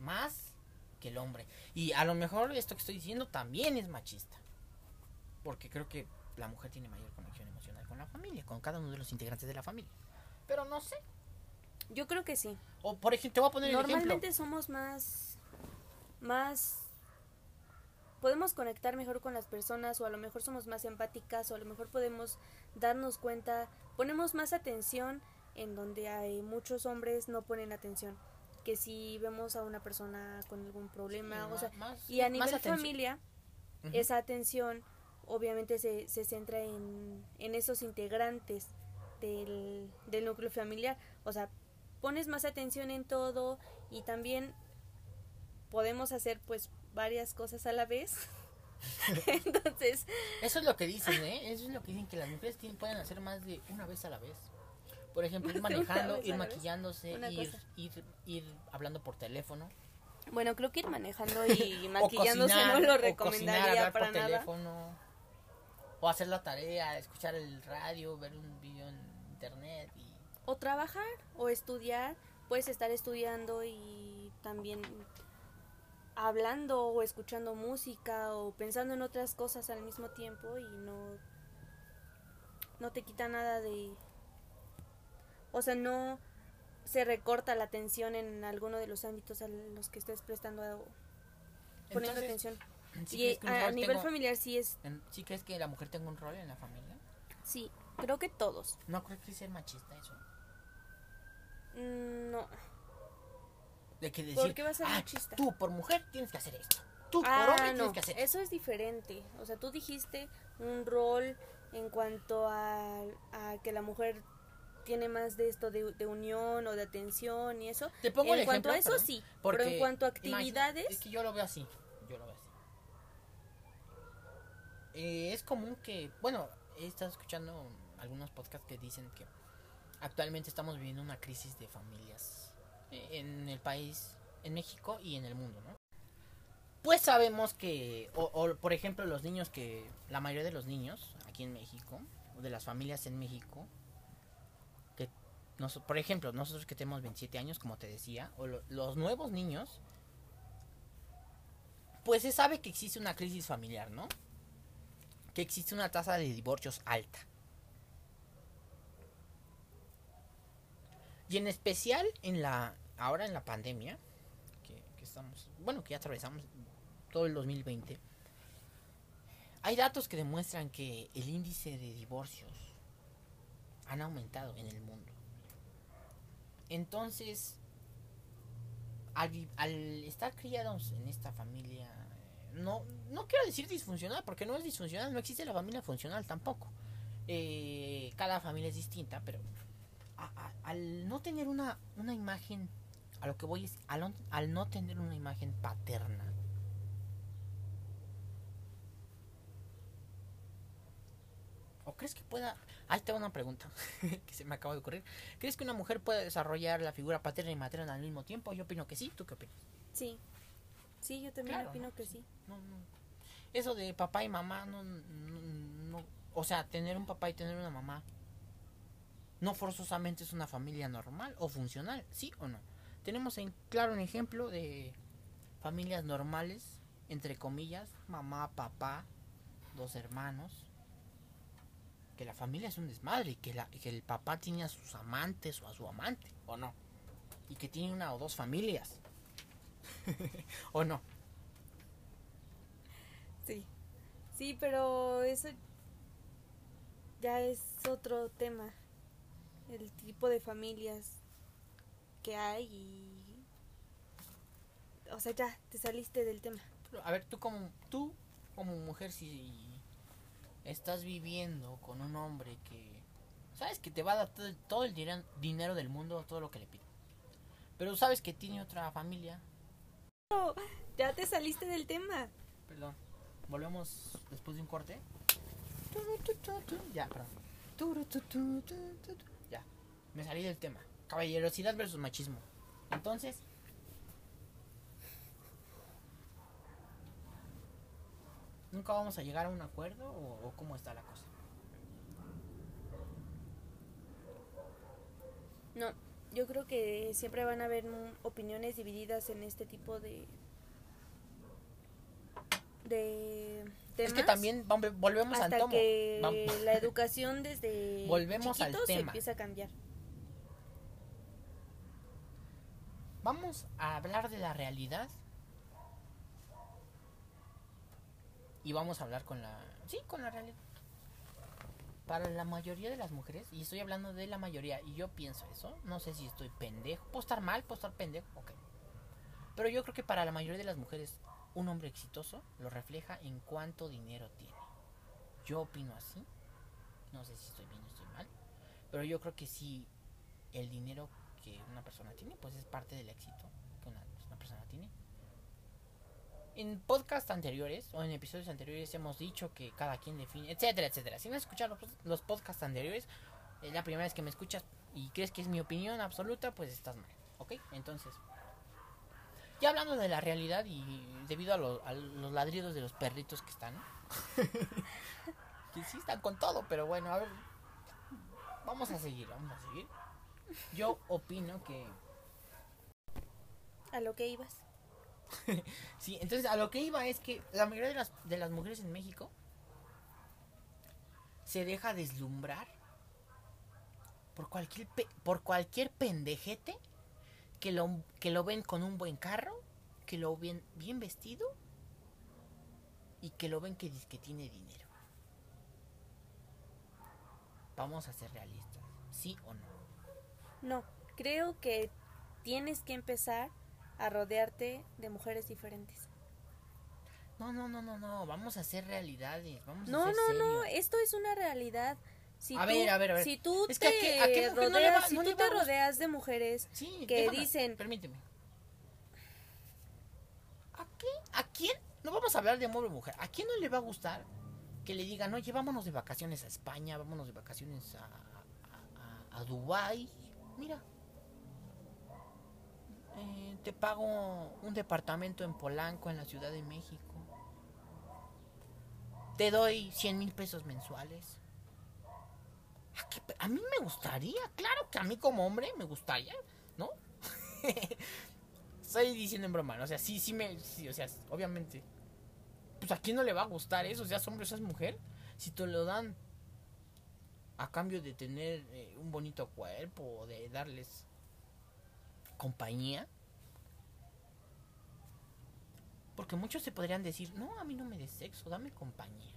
[SPEAKER 1] Más que el hombre. Y a lo mejor esto que estoy diciendo también es machista. Porque creo que la mujer tiene mayor conexión con la familia, con cada uno de los integrantes de la familia. Pero no sé.
[SPEAKER 2] Yo creo que sí.
[SPEAKER 1] O por ejemplo, te voy a poner el ejemplo.
[SPEAKER 2] Normalmente somos más... Más... Podemos conectar mejor con las personas o a lo mejor somos más empáticas o a lo mejor podemos darnos cuenta, ponemos más atención en donde hay muchos hombres no ponen atención. Que si vemos a una persona con algún problema,
[SPEAKER 1] Sí,
[SPEAKER 2] o sea,
[SPEAKER 1] ma- más-
[SPEAKER 2] y a
[SPEAKER 1] más
[SPEAKER 2] nivel
[SPEAKER 1] atención.
[SPEAKER 2] familia,
[SPEAKER 1] Ujú.
[SPEAKER 2] esa atención obviamente se, se centra en, en esos integrantes del, del núcleo familiar. O sea, pones más atención en todo y también podemos hacer pues varias cosas a la vez. Entonces,
[SPEAKER 1] Eso es lo que dicen, ¿eh? Eso es lo que dicen, que las mujeres tienen, pueden hacer más de una vez a la vez. Por ejemplo, ir manejando, ir maquillándose, ir, ir, ir hablando por teléfono.
[SPEAKER 2] bueno, creo que ir manejando y maquillándose
[SPEAKER 1] cocinar,
[SPEAKER 2] no lo
[SPEAKER 1] o
[SPEAKER 2] recomendaría
[SPEAKER 1] cocinar,
[SPEAKER 2] para
[SPEAKER 1] por
[SPEAKER 2] nada.
[SPEAKER 1] teléfono. O hacer la tarea, escuchar el radio, ver un video en internet. Y...
[SPEAKER 2] O trabajar o estudiar, puedes estar estudiando y también hablando o escuchando música o pensando en otras cosas al mismo tiempo y no no te quita nada de o sea, no se recorta la atención en alguno de los ámbitos a los que estés prestando poniendo
[SPEAKER 1] Entonces,
[SPEAKER 2] atención.
[SPEAKER 1] ¿Sí
[SPEAKER 2] y
[SPEAKER 1] crees
[SPEAKER 2] a, a nivel
[SPEAKER 1] tengo-
[SPEAKER 2] familiar sí es
[SPEAKER 1] ¿Sí crees que la mujer tenga un rol en la familia?
[SPEAKER 2] sí, creo que todos.
[SPEAKER 1] No creo que sea machista eso.
[SPEAKER 2] Mm, No.
[SPEAKER 1] De que decir,
[SPEAKER 2] ¿Por qué va a ser
[SPEAKER 1] "Ah,
[SPEAKER 2] machista?"
[SPEAKER 1] tú por mujer tienes que hacer esto. Tú por
[SPEAKER 2] Ah,
[SPEAKER 1] hombre
[SPEAKER 2] no,
[SPEAKER 1] tienes que hacer
[SPEAKER 2] eso es diferente. O sea, tú dijiste un rol en cuanto a, a que la mujer tiene más de esto de, de unión o de atención y eso.
[SPEAKER 1] Te pongo
[SPEAKER 2] en
[SPEAKER 1] el
[SPEAKER 2] cuanto
[SPEAKER 1] ejemplo,
[SPEAKER 2] a eso
[SPEAKER 1] perdón,
[SPEAKER 2] sí, pero en cuanto a actividades,
[SPEAKER 1] es que yo lo veo así. Yo lo veo así. Eh, es común que, bueno, he estado escuchando algunos podcasts que dicen que actualmente estamos viviendo una crisis de familias eh, en el país, en México y en el mundo, ¿no? Pues sabemos que, o, o, por ejemplo, los niños que, la mayoría de los niños aquí en México, o de las familias en México, que, nos, por ejemplo, nosotros que tenemos 27 años, como te decía, o lo- los nuevos niños, pues se sabe que existe una crisis familiar, ¿no? Que existe una tasa de divorcios alta. Y en especial en la ahora en la pandemia que, estamos, bueno, que ya atravesamos todo el 2020. Hay datos que demuestran que el índice de divorcios han aumentado en el mundo. Entonces, al, al estar criados en esta familia, no, no quiero decir disfuncional, porque no es disfuncional, no existe la familia funcional tampoco. Eh, cada familia es distinta, pero a- al no tener una, una imagen, a lo que voy es, al, no- al no tener una imagen paterna, ¿O crees que pueda.? Ahí te va una pregunta que se me acaba de ocurrir. ¿Crees que una mujer puede desarrollar la figura paterna y materna al mismo tiempo? Yo opino que sí. ¿Tú qué opinas?
[SPEAKER 2] sí. Sí, yo también
[SPEAKER 1] Claro,
[SPEAKER 2] opino
[SPEAKER 1] ¿no?
[SPEAKER 2] que sí.
[SPEAKER 1] No, no. Eso de papá y mamá, no, no, no- O sea, tener un papá y tener una mamá. No forzosamente es una familia normal o funcional, ¿sí o no? Tenemos en claro un ejemplo de familias normales, entre comillas, mamá, papá, dos hermanos. Que la familia es un desmadre y que, la, que el papá tiene a sus amantes o a su amante, ¿o no? Y que tiene una o dos familias. ¿O no?
[SPEAKER 2] Sí. Sí, pero eso ya es otro tema. El tipo de familias que hay y... O sea, ya, te saliste del tema.
[SPEAKER 1] Pero, a ver, tú como, tú como mujer, si estás viviendo con un hombre que sabes que te va a dar todo, el dinero del mundo, todo lo que le pide, pero sabes que tiene otra familia,
[SPEAKER 2] Ya te saliste del tema.
[SPEAKER 1] perdón, volvemos después de un corte. Ya, perdón. Ya, me salí del tema. caballerosidad versus machismo. Entonces, ¿nunca vamos a llegar a un acuerdo o, o cómo está la cosa?
[SPEAKER 2] No, yo creo que siempre van a haber opiniones divididas en este tipo de de temas.
[SPEAKER 1] Es que también volvemos al tomo.
[SPEAKER 2] que la educación desde
[SPEAKER 1] Volvemos al
[SPEAKER 2] chiquitos se
[SPEAKER 1] tema.
[SPEAKER 2] empieza a cambiar.
[SPEAKER 1] Vamos a hablar de la realidad. Y vamos a hablar con la... Sí, con la realidad. Para la mayoría de las mujeres, y estoy hablando de la mayoría, y yo pienso eso, no sé si estoy pendejo, puedo estar mal, puedo estar pendejo, ok. Pero yo creo que para la mayoría de las mujeres, un hombre exitoso lo refleja en cuánto dinero tiene. Yo opino así, no sé si estoy bien o estoy mal, pero yo creo que sí, el dinero que una persona tiene, pues es parte del éxito que una, una persona tiene. En podcasts anteriores o en episodios anteriores hemos dicho que cada quien define, etcétera, etcétera. Si no has escuchado los, podcasts anteriores, es la primera vez que me escuchas y crees que es mi opinión absoluta, pues estás mal, ¿ok? Entonces, ya hablando de la realidad y debido a, a los ladridos de los perritos que están, que sí están con todo, pero bueno, a ver, vamos a seguir, vamos a seguir. Yo opino que
[SPEAKER 2] A lo que ibas.
[SPEAKER 1] Sí, entonces a lo que iba es que la mayoría de las, de las mujeres en México se deja deslumbrar por cualquier pe- por cualquier pendejete que lo, que lo ven con un buen carro, que lo ven bien vestido y que lo ven que que tiene dinero. Vamos a ser realistas, ¿sí o no?
[SPEAKER 2] No, creo que tienes que empezar a rodearte de mujeres diferentes.
[SPEAKER 1] No, no, no, no, no, vamos a hacer realidades, vamos a
[SPEAKER 2] No,
[SPEAKER 1] ser
[SPEAKER 2] no, no, esto es una realidad. Si
[SPEAKER 1] A
[SPEAKER 2] tú,
[SPEAKER 1] ver, a ver, a ver.
[SPEAKER 2] Si tú
[SPEAKER 1] Es
[SPEAKER 2] te
[SPEAKER 1] que a qué- a qué mujer no le
[SPEAKER 2] rodeas,
[SPEAKER 1] va-
[SPEAKER 2] si
[SPEAKER 1] no
[SPEAKER 2] tú te rodeas de mujeres
[SPEAKER 1] Sí,
[SPEAKER 2] que
[SPEAKER 1] déjame,
[SPEAKER 2] dicen-
[SPEAKER 1] Permíteme. ¿A qué? ¿A quién? No vamos a hablar de o mujer. ¿A quién no le va a gustar que le digan, oye, vámonos de vacaciones a España, vámonos de vacaciones a, a, a, a Dubái? Mira. Eh, te pago un departamento en Polanco, en la Ciudad de México. Te doy 100 mil pesos mensuales. ¿A, qué a mí me gustaría, claro que a mí como hombre me gustaría, ¿no? Estoy diciendo en broma, o sea, sí, sí me, sí, o sea, obviamente. Pues a quién no le va a gustar eso, seas hombre o seas mujer, si te lo dan a cambio de tener eh, un bonito cuerpo de darles compañía. Porque muchos se podrían decir, no, a mí no me des sexo, dame compañía.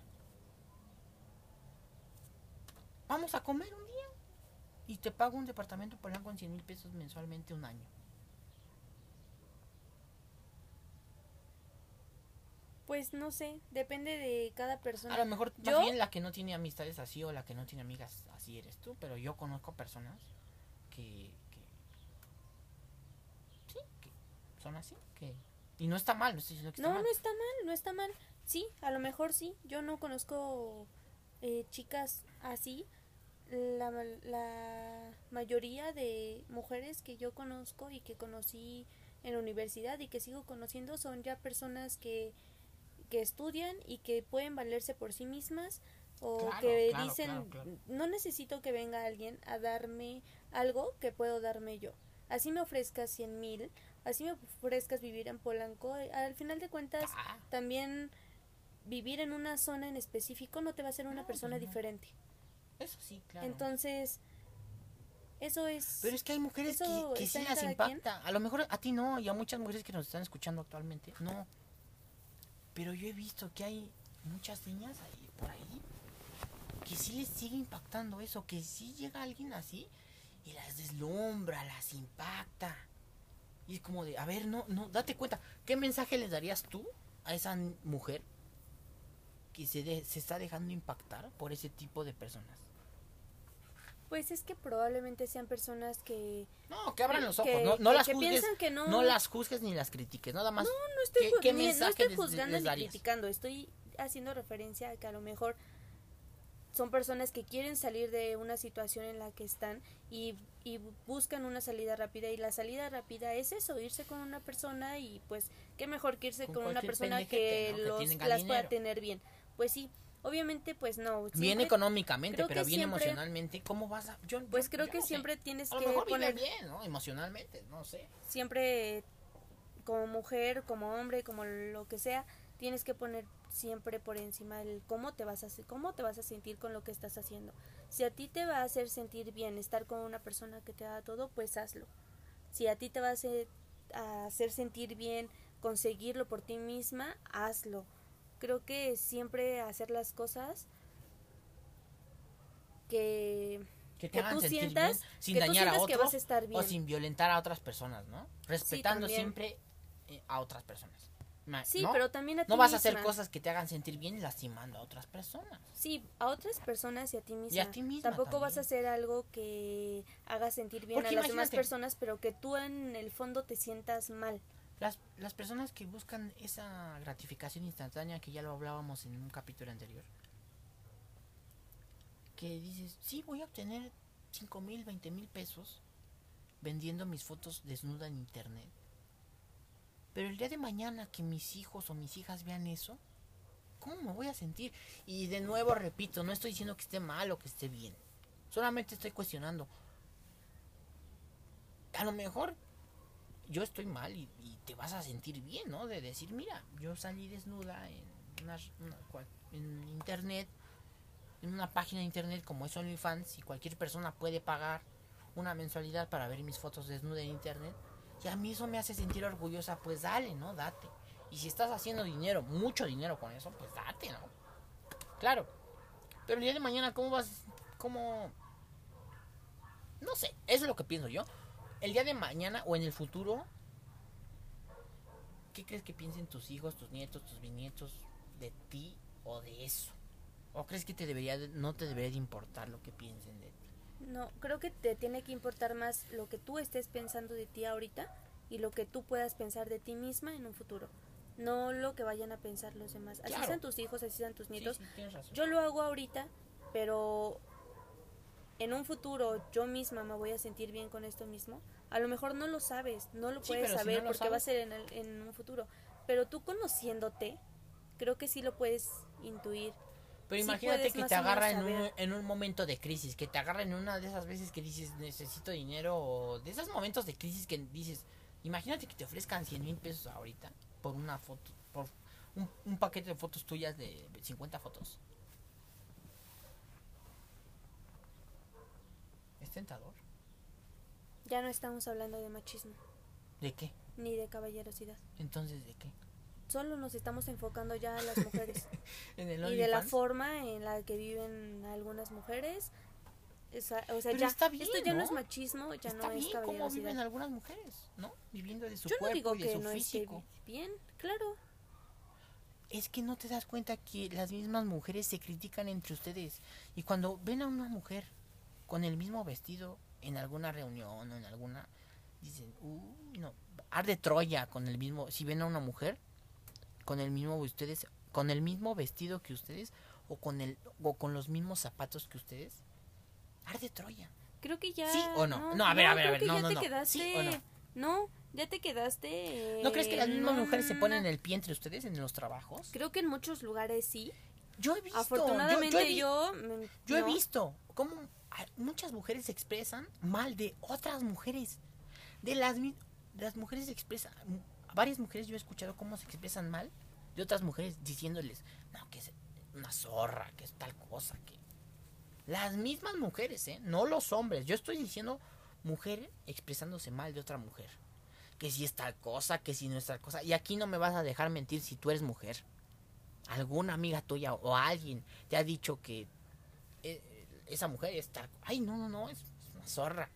[SPEAKER 1] Vamos a comer un día y te pago un departamento por con 100 mil pesos mensualmente un año.
[SPEAKER 2] Pues no sé, depende de cada persona.
[SPEAKER 1] A lo mejor más
[SPEAKER 2] Yo-
[SPEAKER 1] bien la que no tiene amistades así o la que no tiene amigas así eres tú, pero yo conozco personas que, que sí, que son así, que y no está mal, no que está
[SPEAKER 2] No,
[SPEAKER 1] mal.
[SPEAKER 2] no está mal, no está mal. Sí, a lo mejor sí. Yo no conozco eh, chicas así. La, la mayoría de mujeres que yo conozco y que conocí en la universidad y que sigo conociendo son ya personas que, que estudian y que pueden valerse por sí mismas o
[SPEAKER 1] Claro,
[SPEAKER 2] que
[SPEAKER 1] claro,
[SPEAKER 2] dicen
[SPEAKER 1] claro,
[SPEAKER 2] no necesito que venga alguien a darme algo que puedo darme yo. Así me ofrezcas cien mil, así me ofrezcas vivir en Polanco, eh, al final de cuentas
[SPEAKER 1] Ah,
[SPEAKER 2] también vivir en una zona en específico no te va a hacer una
[SPEAKER 1] No,
[SPEAKER 2] persona
[SPEAKER 1] no.
[SPEAKER 2] diferente.
[SPEAKER 1] eso sí, claro.
[SPEAKER 2] Entonces, eso es...
[SPEAKER 1] pero es que hay mujeres que, que sí las impacta. A lo mejor a ti no, y a muchas mujeres que nos están escuchando actualmente, no. Pero yo he visto que hay muchas niñas ahí, por ahí que sí les sigue impactando eso, que sí llega alguien así y las deslumbra, las impacta. Y es como de, a ver, no, no, date cuenta, ¿qué mensaje les darías tú a esa mujer que se, de- se está dejando impactar por ese tipo de personas?
[SPEAKER 2] Pues es que probablemente sean personas que...
[SPEAKER 1] No, que abran los ojos,
[SPEAKER 2] que-
[SPEAKER 1] no, no
[SPEAKER 2] que-
[SPEAKER 1] las
[SPEAKER 2] que
[SPEAKER 1] juzgues,
[SPEAKER 2] que no-
[SPEAKER 1] no las juzgues ni las critiques, nada más.
[SPEAKER 2] No estoy,
[SPEAKER 1] ¿Qué-
[SPEAKER 2] ni- no
[SPEAKER 1] mensaje
[SPEAKER 2] estoy
[SPEAKER 1] les-
[SPEAKER 2] juzgando
[SPEAKER 1] les
[SPEAKER 2] ni criticando, estoy haciendo referencia a que a lo mejor son personas que quieren salir de una situación en la que están y y buscan una salida rápida y la salida rápida es eso, irse con una persona y pues qué mejor que irse con, una persona que, los, las pueda tener bien. Pues sí, obviamente pues no.
[SPEAKER 1] bien económicamente, pero bien emocionalmente, ¿cómo vas a...? Yo,
[SPEAKER 2] pues creo que siempre tienes
[SPEAKER 1] a
[SPEAKER 2] que
[SPEAKER 1] mejor
[SPEAKER 2] poner...
[SPEAKER 1] bien, ¿no? Emocionalmente, no sé.
[SPEAKER 2] Siempre como mujer, como hombre, como lo que sea, tienes que poner siempre por encima el cómo te vas a cómo te vas a sentir con lo que estás haciendo. Si a ti te va a hacer sentir bien estar con una persona que te da todo, pues hazlo. Si a ti te va a hacer, a hacer sentir bien conseguirlo por ti misma, hazlo. Creo que siempre hacer las cosas que
[SPEAKER 1] que te hagan sentir bien sin dañar a otros o sin violentar a otras personas, ¿no? Respetando siempre eh, a otras personas.
[SPEAKER 2] Sí, pero también a ti
[SPEAKER 1] No vas a hacer cosas que te hagan sentir bien lastimando a otras personas.
[SPEAKER 2] Sí, a otras personas y a ti misma.
[SPEAKER 1] Y a ti misma
[SPEAKER 2] Tampoco vas a hacer algo que haga sentir bien a las demás personas, pero que tú en el fondo te sientas mal.
[SPEAKER 1] Las, las personas que buscan esa gratificación instantánea, que ya lo hablábamos en un capítulo anterior, que dices, sí, voy a obtener 5 mil, 20 mil pesos vendiendo mis fotos desnuda en internet pero el día de mañana que mis hijos o mis hijas vean eso, ¿cómo me voy a sentir? Y de nuevo repito, no estoy diciendo que esté mal o que esté bien. Solamente estoy cuestionando. A lo mejor yo estoy mal y, te vas a sentir bien, ¿no? De decir, mira, yo salí desnuda en, una, en internet, en una página de internet como es OnlyFans y cualquier persona puede pagar una mensualidad para ver mis fotos desnuda en internet y a mí eso me hace sentir orgullosa, pues dale, ¿no? Date. Y si estás haciendo dinero, mucho dinero con eso, pues date, ¿no? Claro. Pero el día de mañana, ¿cómo vas? ¿Cómo? No sé, eso es lo que pienso yo. El día de mañana o en el futuro, ¿qué crees que piensen tus hijos, tus nietos, tus bisnietos de ti o de eso? ¿O crees que te debería no te debería de importar lo que piensen de ti?
[SPEAKER 2] No, creo que te tiene que importar más lo que tú estés pensando de ti ahorita y lo que tú puedas pensar de ti misma en un futuro. No lo que vayan a pensar los demás. Así sean tus hijos, así sean tus nietos. yo lo hago ahorita, pero en un futuro yo misma me voy a sentir bien con esto mismo. A lo mejor no lo sabes, no lo puedes saber porque va a ser en, en un futuro. Pero tú conociéndote, creo que sí lo puedes intuir
[SPEAKER 1] pero imagínate que te agarra en un, en un momento de crisis, que te agarra en una de esas veces que dices necesito dinero, o de esos momentos de crisis que dices, imagínate que te ofrezcan 100 mil pesos ahorita por una foto, por un, un paquete de fotos tuyas de 50 fotos. ¿Es tentador?
[SPEAKER 2] Ya no estamos hablando de machismo.
[SPEAKER 1] ¿De qué?
[SPEAKER 2] Ni de caballerosidad.
[SPEAKER 1] Entonces, ¿de qué?
[SPEAKER 2] Solo nos estamos enfocando ya a las mujeres. y de la forma en la que viven algunas mujeres. o sea, ya, esto ya ¿no? es machismo, ya no es
[SPEAKER 1] bien cómo viven algunas mujeres, ¿no? Viviendo de su
[SPEAKER 2] Yo
[SPEAKER 1] cuerpo
[SPEAKER 2] no digo
[SPEAKER 1] y de
[SPEAKER 2] que
[SPEAKER 1] su
[SPEAKER 2] no
[SPEAKER 1] físico.
[SPEAKER 2] bien, claro.
[SPEAKER 1] Es que no te das cuenta que las mismas mujeres se critican entre ustedes. Y cuando ven a una mujer con el mismo vestido en alguna reunión o en alguna... Dicen, uy, no, arde Troya con el mismo... Si ven a una mujer, con el mismo ustedes, con el mismo vestido que ustedes o con el o con los mismos zapatos que ustedes. Arde Troya.
[SPEAKER 2] Creo que ya
[SPEAKER 1] Sí o no? No, a ver, a ver, a ver, no, no, no.
[SPEAKER 2] ¿Sí o no? No, ya te quedaste.
[SPEAKER 1] ¿No crees que las mismas mujeres se ponen el pie entre ustedes en los trabajos?
[SPEAKER 2] Creo que en muchos lugares sí.
[SPEAKER 1] Yo he visto.
[SPEAKER 2] Afortunadamente
[SPEAKER 1] yo. Yo, he, visto cómo muchas mujeres se expresan mal de otras mujeres. De las, las mujeres se expresan varias mujeres yo he escuchado cómo se expresan mal de otras mujeres diciéndoles, no, que es una zorra, que es tal cosa, que... Las mismas mujeres, ¿eh? No los hombres. Yo estoy diciendo mujer expresándose mal de otra mujer. Que si es tal cosa, que si no es tal cosa. Y aquí no me vas a dejar mentir si tú eres mujer. Alguna amiga tuya o alguien te ha dicho que eh, esa mujer es tal... Ay, no, no, no, es una zorra.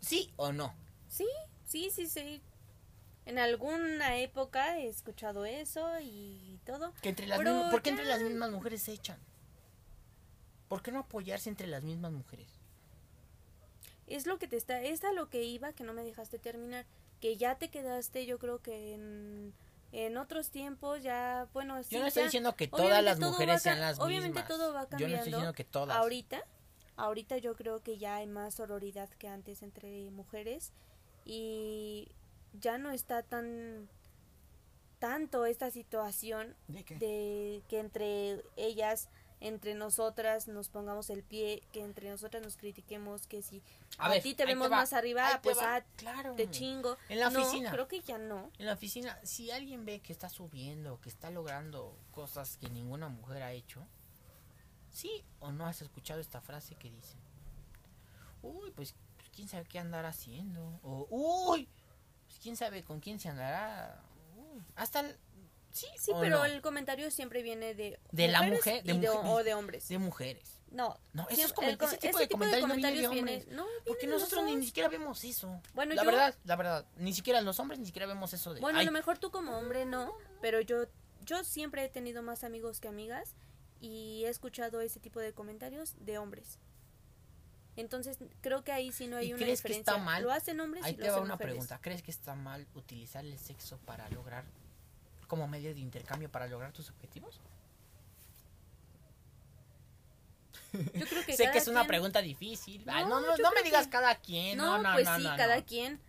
[SPEAKER 1] ¿Sí o no?
[SPEAKER 2] Sí, sí, sí, sí en alguna época he escuchado eso y todo.
[SPEAKER 1] Que entre las ¿Por qué entre las mismas mujeres se echan? ¿Por qué no apoyarse entre las mismas mujeres?
[SPEAKER 2] Es lo que te está, es a lo que iba que no me dejaste terminar, que ya te quedaste, yo creo que en, en otros tiempos ya, bueno,
[SPEAKER 1] Yo no estoy diciendo que todas las mujeres sean las
[SPEAKER 2] mismas. Obviamente todo va cambiando.
[SPEAKER 1] Yo no estoy diciendo que todas.
[SPEAKER 2] Ahorita, ahorita yo creo que ya hay más sororidad que antes entre mujeres y ya no está tan tanto esta situación
[SPEAKER 1] ¿De
[SPEAKER 2] de que entre ellas entre nosotras nos pongamos el pie, que entre nosotras nos critiquemos, que si
[SPEAKER 1] A
[SPEAKER 2] a,
[SPEAKER 1] ver,
[SPEAKER 2] ti te vemos más arriba,
[SPEAKER 1] ahí
[SPEAKER 2] pues ah,
[SPEAKER 1] claro.
[SPEAKER 2] te chingo.
[SPEAKER 1] En la
[SPEAKER 2] No,
[SPEAKER 1] oficina.
[SPEAKER 2] creo que ya no.
[SPEAKER 1] En la oficina, si alguien ve que está subiendo, que está logrando cosas que ninguna mujer ha hecho, ¿sí o no has escuchado esta frase que dice? Uy, pues pues, quién sabe qué andará haciendo. O, uy, quién sabe con quién se andará. Uy, hasta el- sí,
[SPEAKER 2] Sí, pero
[SPEAKER 1] no,
[SPEAKER 2] el comentario siempre viene de
[SPEAKER 1] De la mujer- de
[SPEAKER 2] y de-
[SPEAKER 1] mujer-
[SPEAKER 2] o de hombres.
[SPEAKER 1] de mujeres.
[SPEAKER 2] No,
[SPEAKER 1] No, esos
[SPEAKER 2] el
[SPEAKER 1] ese tipo de comentarios no viene de hombres.
[SPEAKER 2] no,
[SPEAKER 1] Porque
[SPEAKER 2] viene de
[SPEAKER 1] nosotros ni, ni siquiera vemos eso.
[SPEAKER 2] Bueno,
[SPEAKER 1] la
[SPEAKER 2] yo-
[SPEAKER 1] verdad, la verdad, ni siquiera los hombres ni siquiera vemos eso de
[SPEAKER 2] Bueno,
[SPEAKER 1] "Ay,
[SPEAKER 2] a lo mejor tú como hombre no, pero yo yo siempre he tenido más amigos que amigas y he escuchado ese tipo de comentarios de hombres. Entonces, creo que ahí sí no hay
[SPEAKER 1] ¿Y
[SPEAKER 2] una
[SPEAKER 1] crees que
[SPEAKER 2] diferencia.
[SPEAKER 1] está mal?
[SPEAKER 2] Lo hacen hombres
[SPEAKER 1] Ahí
[SPEAKER 2] y lo
[SPEAKER 1] te va
[SPEAKER 2] hacen
[SPEAKER 1] una
[SPEAKER 2] mujeres.
[SPEAKER 1] pregunta. ¿Crees que está mal utilizar el sexo para lograr, como medio de intercambio para lograr tus objetivos?
[SPEAKER 2] Yo creo que
[SPEAKER 1] sé
[SPEAKER 2] cada
[SPEAKER 1] que es una
[SPEAKER 2] quien-
[SPEAKER 1] pregunta difícil. Ay,
[SPEAKER 2] No,
[SPEAKER 1] no, no, no me digas
[SPEAKER 2] que-
[SPEAKER 1] cada quien. No,
[SPEAKER 2] No,
[SPEAKER 1] no,
[SPEAKER 2] pues sí, cada quien.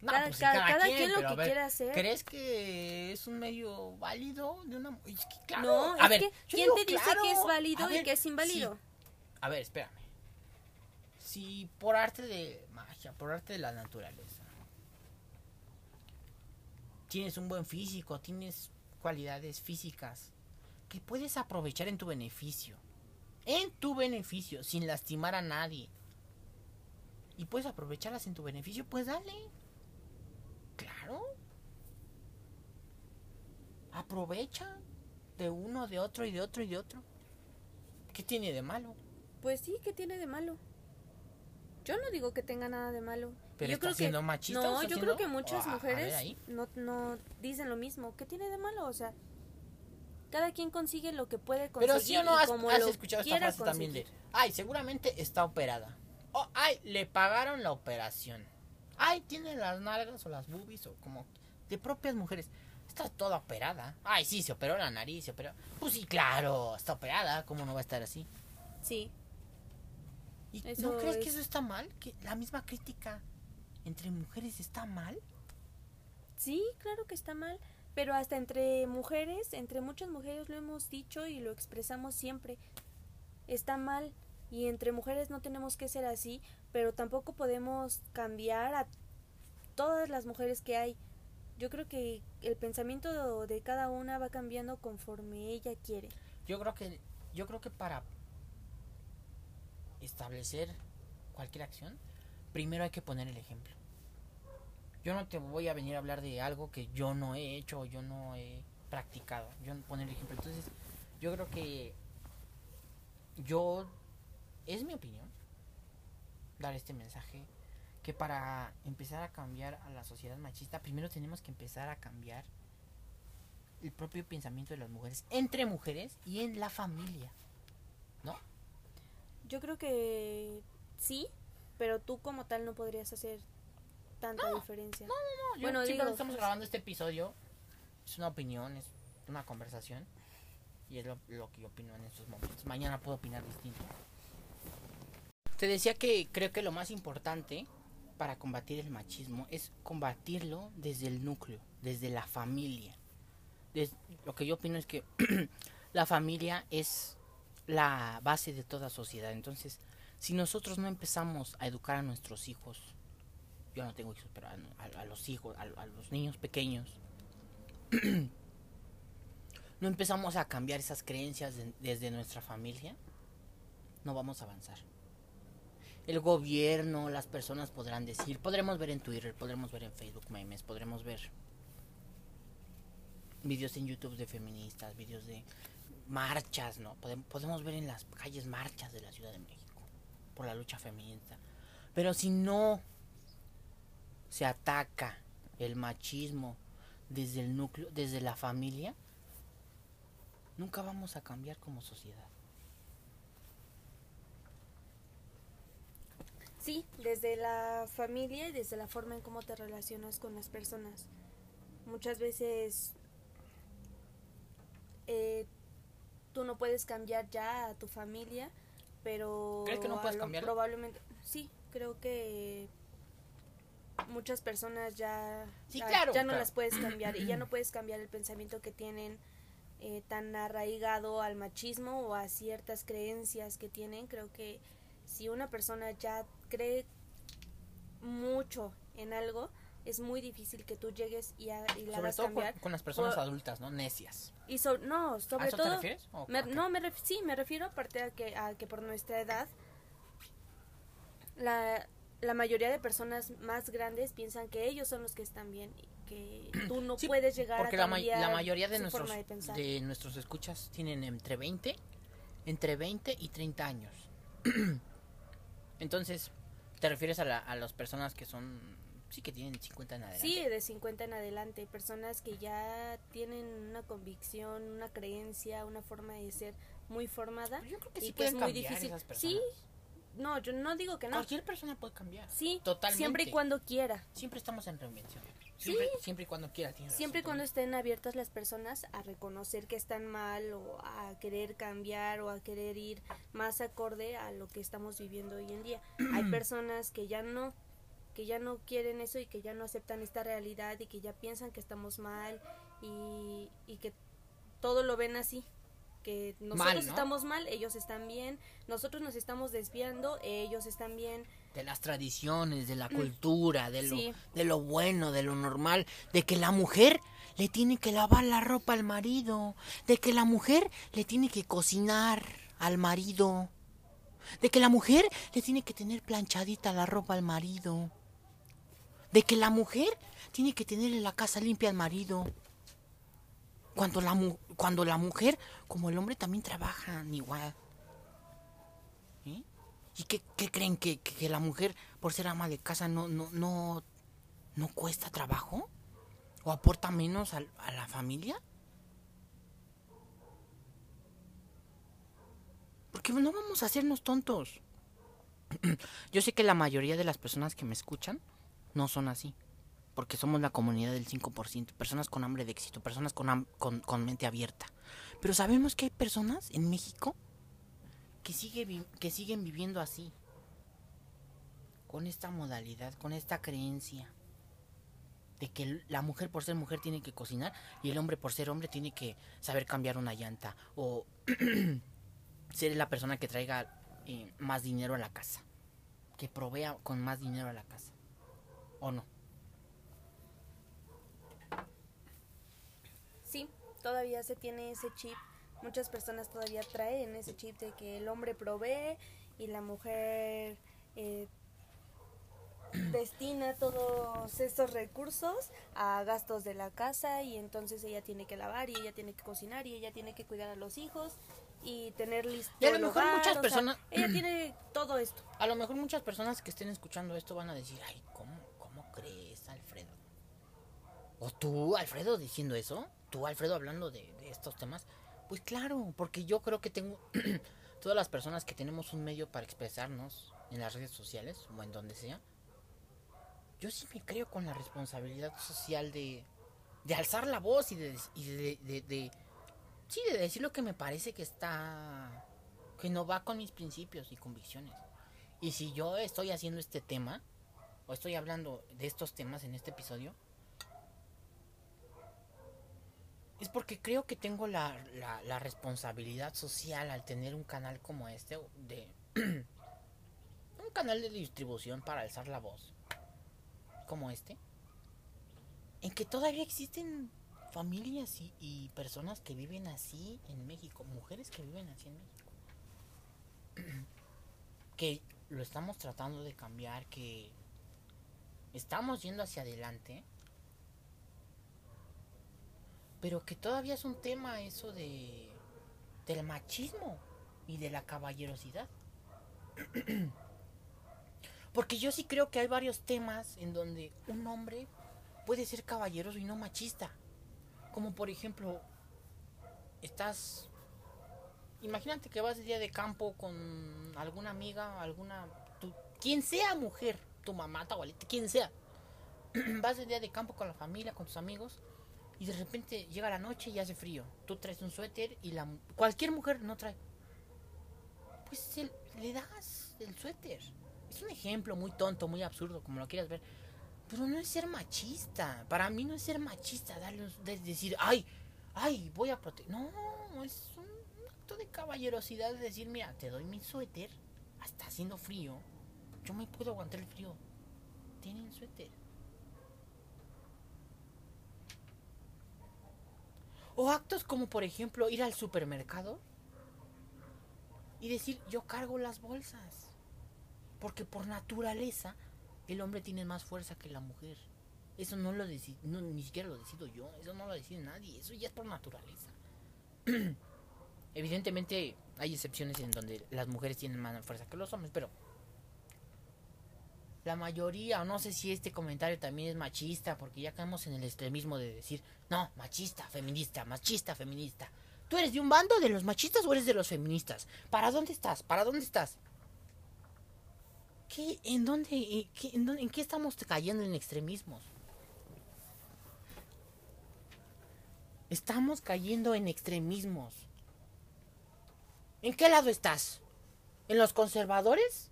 [SPEAKER 1] No,
[SPEAKER 2] cada-
[SPEAKER 1] pues
[SPEAKER 2] cada- cada quien lo
[SPEAKER 1] pero a
[SPEAKER 2] que
[SPEAKER 1] ver,
[SPEAKER 2] quiera hacer.
[SPEAKER 1] ¿Crees que es un medio válido de una es que, claro,
[SPEAKER 2] No,
[SPEAKER 1] a
[SPEAKER 2] es
[SPEAKER 1] ver,
[SPEAKER 2] que ¿quién te dice
[SPEAKER 1] claro,
[SPEAKER 2] que es válido y
[SPEAKER 1] ver,
[SPEAKER 2] que es inválido?
[SPEAKER 1] sí. A ver, espérame. Si por arte de magia, por arte de la naturaleza, tienes un buen físico, tienes cualidades físicas que puedes aprovechar en tu beneficio, en tu beneficio, sin lastimar a nadie, y puedes aprovecharlas en tu beneficio, pues dale. Claro. Aprovecha de uno, de otro y de otro y de otro. ¿Qué tiene de malo?
[SPEAKER 2] Pues sí, ¿qué tiene de malo? Yo no digo que tenga nada de malo.
[SPEAKER 1] Pero
[SPEAKER 2] yo
[SPEAKER 1] está
[SPEAKER 2] creo que
[SPEAKER 1] siendo machista,
[SPEAKER 2] No, yo
[SPEAKER 1] siendo-
[SPEAKER 2] creo que muchas
[SPEAKER 1] ver
[SPEAKER 2] mujeres no, no dicen lo mismo. ¿Qué tiene de malo? O sea, cada quien consigue lo que puede conseguir
[SPEAKER 1] Pero sí o no has, escuchado esta frase también de, ay, seguramente está operada. O, ay, le pagaron la operación. Ay, tiene las nalgas o las boobies o como de propias mujeres. Está toda operada. Ay, sí, se operó la nariz, se operó. Pues sí, claro, está operada. ¿Cómo no va a estar así?
[SPEAKER 2] Sí,
[SPEAKER 1] ¿Y
[SPEAKER 2] Eso
[SPEAKER 1] ¿No crees que
[SPEAKER 2] es-
[SPEAKER 1] eso está mal? ¿Que la misma crítica entre mujeres está mal?
[SPEAKER 2] sí, claro que está mal. Pero hasta entre mujeres, entre muchas mujeres lo hemos dicho y lo expresamos siempre. Está mal. Y entre mujeres no tenemos que ser así, pero tampoco podemos cambiar a todas las mujeres que hay. Yo creo que el pensamiento de cada una va cambiando conforme ella quiere.
[SPEAKER 1] Yo creo que yo creo que para establecer cualquier acción, primero hay que poner el ejemplo. Yo no te voy a venir a hablar de algo que yo no he hecho o yo no he practicado. Yo no poner el ejemplo. Entonces, yo creo que yo es mi opinión dar este mensaje que para empezar a cambiar a la sociedad machista, primero tenemos que empezar a cambiar el propio pensamiento de las mujeres, entre mujeres y en la familia. ¿No?
[SPEAKER 2] Yo creo que sí, pero tú como tal no podrías hacer tanta diferencia.
[SPEAKER 1] No, yo
[SPEAKER 2] Bueno,
[SPEAKER 1] simplemente
[SPEAKER 2] digo,
[SPEAKER 1] estamos grabando este episodio. Es una opinión, es una conversación. Y es lo, lo que yo opino en estos momentos. Mañana puedo opinar distinto. Te decía que creo que lo más importante para combatir el machismo es combatirlo desde el núcleo, desde la familia. Des- lo que yo opino es que la familia es la base de toda sociedad. Entonces, si nosotros no empezamos a educar a nuestros hijos, yo no tengo hijos, pero a, los hijos, a, los niños pequeños, no empezamos a cambiar esas creencias de- desde nuestra familia, no vamos a avanzar. El gobierno, las personas podrán decir, podremos ver en Twitter, podremos ver en Facebook memes, podremos ver videos en YouTube de feministas, videos de marchas, ¿no? Podem- podemos ver en las calles marchas de la Ciudad de México por la lucha feminista. Pero si no se ataca el machismo desde el núcleo, desde la familia, nunca vamos a cambiar como sociedad.
[SPEAKER 2] Sí, desde la familia y desde la forma en cómo te relacionas con las personas. Muchas veces eh, tú no puedes cambiar ya a tu familia, pero
[SPEAKER 1] ¿Crees que no puedes cambiarlo?
[SPEAKER 2] Probablemente, sí, creo que muchas personas ya,
[SPEAKER 1] Sí, claro,
[SPEAKER 2] ya no
[SPEAKER 1] claro.
[SPEAKER 2] las puedes cambiar y ya no puedes cambiar el pensamiento que tienen eh, tan arraigado al machismo o a ciertas creencias que tienen. Creo que si una persona ya cree mucho en algo, es muy difícil que tú llegues y, ha- y la
[SPEAKER 1] Sobre
[SPEAKER 2] hagas
[SPEAKER 1] todo con,
[SPEAKER 2] cambiar.
[SPEAKER 1] con las personas
[SPEAKER 2] Por-
[SPEAKER 1] adultas, ¿no? Necias.
[SPEAKER 2] Y so- no,
[SPEAKER 1] ¿A
[SPEAKER 2] sobre
[SPEAKER 1] eso
[SPEAKER 2] todo...
[SPEAKER 1] te refieres? ¿O
[SPEAKER 2] Me-
[SPEAKER 1] a
[SPEAKER 2] no, me ref- sí, me refiero aparte a que, a que por nuestra edad la, la mayoría de personas más grandes piensan que ellos son los que están bien y que tú no
[SPEAKER 1] Sí,
[SPEAKER 2] puedes llegar
[SPEAKER 1] Porque
[SPEAKER 2] a
[SPEAKER 1] la, ma- la mayoría de nuestros,
[SPEAKER 2] de
[SPEAKER 1] de nuestros escuchas tienen entre 20, entre 20 y 30 años. Entonces, ¿te refieres a, la- a las personas que son, sí que tienen 50 en adelante?
[SPEAKER 2] Sí, de 50 en adelante, personas que ya tienen una convicción, una creencia, una forma de ser muy formada
[SPEAKER 1] Pero yo creo que
[SPEAKER 2] y
[SPEAKER 1] sí
[SPEAKER 2] que es muy
[SPEAKER 1] cambiar
[SPEAKER 2] difícil.
[SPEAKER 1] esas personas.
[SPEAKER 2] Sí, no, yo no digo que no.
[SPEAKER 1] Cualquier persona puede cambiar.
[SPEAKER 2] Sí,
[SPEAKER 1] Totalmente.
[SPEAKER 2] siempre y cuando quiera.
[SPEAKER 1] Siempre estamos en reinvención. Siempre, siempre y cuando quiera.
[SPEAKER 2] Siempre y cuando estén abiertas las personas a reconocer que están mal o a querer cambiar o a querer ir más acorde a lo que estamos viviendo hoy en día. Hay personas que ya no que ya no quieren eso y que ya no aceptan esta realidad y que ya piensan que estamos mal y, y que todo lo ven así que nosotros
[SPEAKER 1] ¿no?
[SPEAKER 2] estamos mal, ellos están bien, nosotros nos estamos desviando, ellos están bien.
[SPEAKER 1] de las tradiciones, de la cultura, de lo,
[SPEAKER 2] Mm. Sí.
[SPEAKER 1] de lo bueno, de lo normal, de que la mujer le tiene que lavar la ropa al marido, de que la mujer le tiene que cocinar al marido, de que la mujer le tiene que tener planchadita la ropa al marido, de que la mujer tiene que tenerle la casa limpia al marido. Cuando la, mu- cuando la mujer, como el hombre, también trabajan igual. ¿Eh? ¿Y qué, creen que, que- la mujer, por ser ama de casa, no, no, no, no cuesta trabajo? ¿O aporta menos al- a, la familia? Porque no vamos a hacernos tontos. Yo sé que la mayoría de las personas que me escuchan no son así. Porque somos la comunidad del 5%. Personas con hambre de éxito, personas con, con, con mente abierta. Pero sabemos que hay personas en México que, sigue que siguen viviendo así. Con esta modalidad, con esta creencia. De que la mujer por ser mujer tiene que cocinar y el hombre por ser hombre tiene que saber cambiar una llanta. O ser la persona que traiga eh, más dinero a la casa. Que provea con más dinero a la casa. ¿O no?
[SPEAKER 2] Sí, todavía se tiene ese chip. Muchas personas todavía traen ese chip de que el hombre provee y la mujer eh, destina todos estos recursos a gastos de la casa y entonces ella tiene que lavar y ella tiene que cocinar y ella tiene que cuidar a los hijos y tener listo
[SPEAKER 1] Y a lo mejor
[SPEAKER 2] hogar,
[SPEAKER 1] muchas
[SPEAKER 2] sea,
[SPEAKER 1] personas-
[SPEAKER 2] ella tiene todo esto.
[SPEAKER 1] A lo mejor muchas personas que estén escuchando esto van a decir, ay, ¿cómo, cómo crees, Alfredo? ¿O tú, Alfredo, diciendo eso? ¿Tú, Alfredo, hablando de, estos temas? Pues claro, porque yo creo que tengo... todas las personas que tenemos un medio para expresarnos en las redes sociales o en donde sea, yo sí me creo con la responsabilidad social de, de alzar la voz y de, y de, de- de- sí, de decir lo que me parece que está, que no va con mis principios y convicciones. Y si yo estoy haciendo este tema, o estoy hablando de estos temas en este episodio, es porque creo que tengo la, la, la responsabilidad social al tener un canal como este, de un canal de distribución para alzar la voz, como este, en que todavía existen familias y, y personas que viven así en México, mujeres que viven así en México, que lo estamos tratando de cambiar, que estamos yendo hacia adelante, pero que todavía es un tema eso de del machismo y de la caballerosidad. Porque yo sí creo que hay varios temas en donde un hombre puede ser caballeroso y no machista. Como por ejemplo, estás imagínate que vas de día de campo con alguna amiga, alguna tu- quien sea mujer, tu mamá, tu abuelita, quien sea. vas de día de campo con la familia, con tus amigos y de repente llega la noche y hace frío. Tú traes un suéter y la cualquier mujer no trae. Pues le das el suéter. Es un ejemplo muy tonto, muy absurdo, como lo quieras ver. Pero no es ser machista. Para mí no es ser machista darle de- decir, ay, ay, voy a proteger. No, es un acto de caballerosidad de decir, mira, te doy mi suéter, está haciendo frío. Yo me puedo aguantar el frío. Tiene el suéter. O actos como, por ejemplo, ir al supermercado y decir, yo cargo las bolsas. Porque por naturaleza el hombre tiene más fuerza que la mujer. Eso no lo decido, ni siquiera lo decido yo, eso no lo decide nadie, eso ya es por naturaleza. Evidentemente hay excepciones en donde las mujeres tienen más fuerza que los hombres, pero la mayoría, o no sé si este comentario también es machista, porque ya caemos en el extremismo de decir, no, machista, feminista, machista, feminista. ¿Tú eres de un bando de los machistas o eres de los feministas? ¿Para dónde estás? ¿Para dónde estás? ¿Qué, en, dónde, qué- en dónde- en qué estamos cayendo en extremismos? Estamos cayendo en extremismos. ¿En qué lado estás? ¿En los conservadores?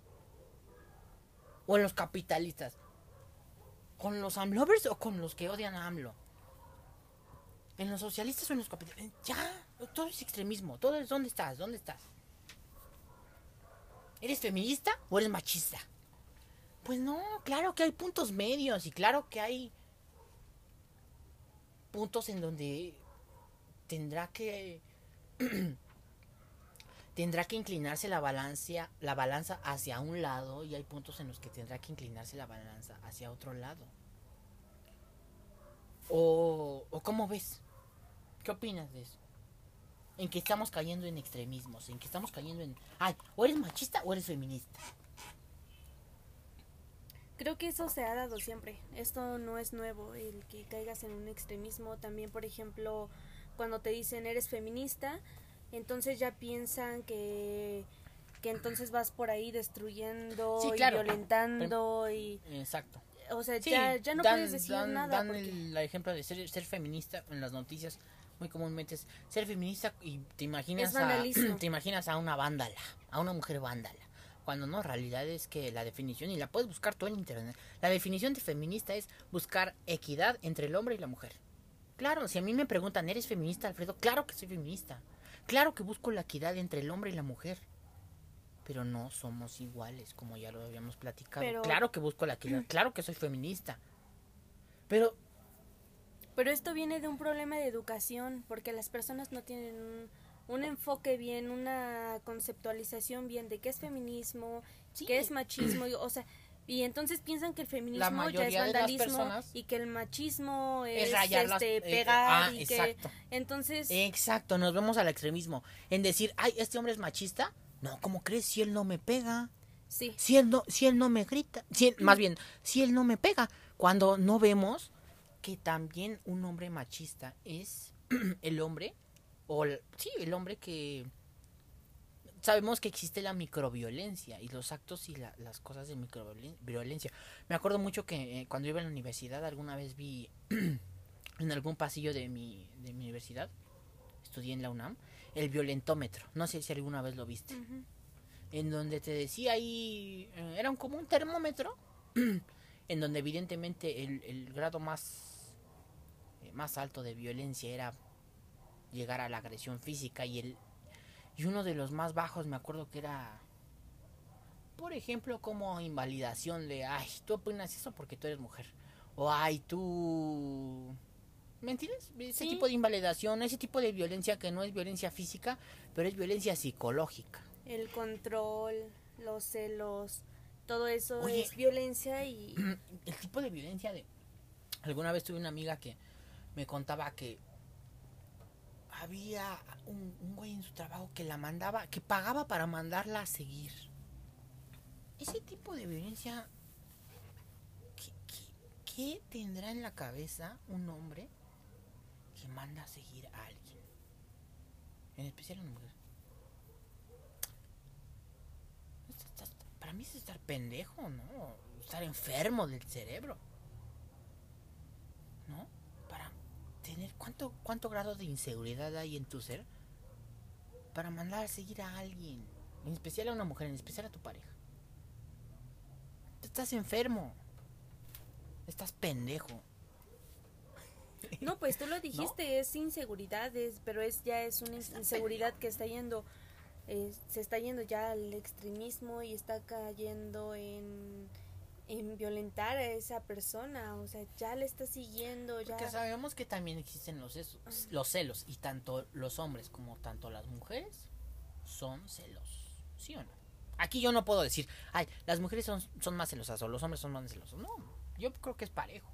[SPEAKER 1] ¿O en los capitalistas? ¿Con los AMLovers o con los que odian a AMLO? ¿En los socialistas o en los capitalistas? Ya, todo es extremismo. Todo es ¿dónde estás? ¿Dónde estás? ¿Eres feminista o eres machista? Pues no, claro que hay puntos medios y claro que hay puntos en donde tendrá que tendrá que inclinarse la balanza la balanza hacia un lado y hay puntos en los que tendrá que inclinarse la balanza hacia otro lado. O, cómo ves? ¿Qué opinas de eso? En que estamos cayendo en extremismos, en que estamos cayendo en, ay, o eres machista o eres feminista.
[SPEAKER 2] Creo que eso se ha dado siempre. Esto no es nuevo, el que caigas en un extremismo. También, por ejemplo, cuando te dicen eres feminista, entonces ya piensan que, que entonces vas por ahí destruyendo
[SPEAKER 1] Sí,
[SPEAKER 2] y violentando y...
[SPEAKER 1] Exacto.
[SPEAKER 2] O sea,
[SPEAKER 1] Sí,
[SPEAKER 2] ya, ya no
[SPEAKER 1] dan-
[SPEAKER 2] puedes decir
[SPEAKER 1] dan-
[SPEAKER 2] nada.
[SPEAKER 1] Dan
[SPEAKER 2] porque-
[SPEAKER 1] el ejemplo de ser, ser feminista en las noticias. Muy comúnmente es ser feminista y te imaginas, a, te imaginas a una vándala, a una mujer vándala. Cuando no, realidad es que la definición, y la puedes buscar tú en internet, la definición de feminista es buscar equidad entre el hombre y la mujer. Claro, si a mí me preguntan, ¿eres feminista, Alfredo? Claro que soy feminista. Claro que busco la equidad entre el hombre y la mujer. Pero no somos iguales, como ya lo habíamos platicado.
[SPEAKER 2] Pero-
[SPEAKER 1] Claro que busco la equidad, claro que soy feminista. Pero
[SPEAKER 2] Pero esto viene de un problema de educación, porque las personas no tienen un, un enfoque bien, una conceptualización bien de qué es feminismo,
[SPEAKER 1] Sí.
[SPEAKER 2] qué es machismo, o sea, y entonces piensan que el feminismo ya es vandalismo y que el machismo es,
[SPEAKER 1] Es rayar las-
[SPEAKER 2] este
[SPEAKER 1] eh,
[SPEAKER 2] pegar
[SPEAKER 1] ah,
[SPEAKER 2] y que entonces
[SPEAKER 1] Exacto, nos vemos al extremismo. En decir, ay, este hombre es machista. No, ¿cómo crees? Si él no me pega.
[SPEAKER 2] sí,
[SPEAKER 1] Si él no, si él no me grita. Si él- más bien, si él no me pega. Cuando no vemos que también un hombre machista es el hombre, o el- sí, el hombre que... Sabemos que existe la microviolencia y los actos y la- las cosas de microviolencia. Me acuerdo mucho que eh, cuando iba a la universidad alguna vez vi en algún pasillo de mi, de mi universidad, estudié en la UNAM, el violentómetro. No sé si alguna vez lo viste en donde te decía ahí, eh, era un- como un termómetro, en donde evidentemente el, el grado más, eh, más alto de violencia era llegar a la agresión física y el y uno de los más bajos me acuerdo que era por ejemplo como invalidación de ay tú opinas eso porque tú eres mujer o ay tú ¿me entiendes? ese
[SPEAKER 2] Sí.
[SPEAKER 1] tipo de invalidación ese tipo de violencia que no es violencia física pero es violencia psicológica
[SPEAKER 2] el control, los celos, todo eso
[SPEAKER 1] Oye.
[SPEAKER 2] es violencia y
[SPEAKER 1] el tipo de violencia de alguna vez tuve una amiga que me contaba que había un, un güey en su trabajo que la mandaba que pagaba para mandarla a seguir ese tipo de violencia ¿qué, qué- qué tendrá en la cabeza un hombre que manda a seguir a alguien en especial a una mujer para mí es estar pendejo, ¿no? Estar enfermo del cerebro. ¿No? Para tener cuánto cuánto grado de inseguridad hay en tu ser para mandar a seguir a alguien. En especial a una mujer, en especial a tu pareja. Tú estás enfermo. Estás pendejo.
[SPEAKER 2] No, pues tú lo dijiste, es inseguridad, es, pero es ya es una inseguridad que está yendo, eh, se está yendo ya al extremismo y está cayendo en, en violentar a esa persona, o sea, ya le está siguiendo, ya.
[SPEAKER 1] Porque sabemos que también existen los, celos, los celos y tanto los hombres como tanto las mujeres son celos, ¿sí o no? Aquí yo no puedo decir, ay, las mujeres son, son más celosas o los hombres son más celosos. No, yo creo que es parejo.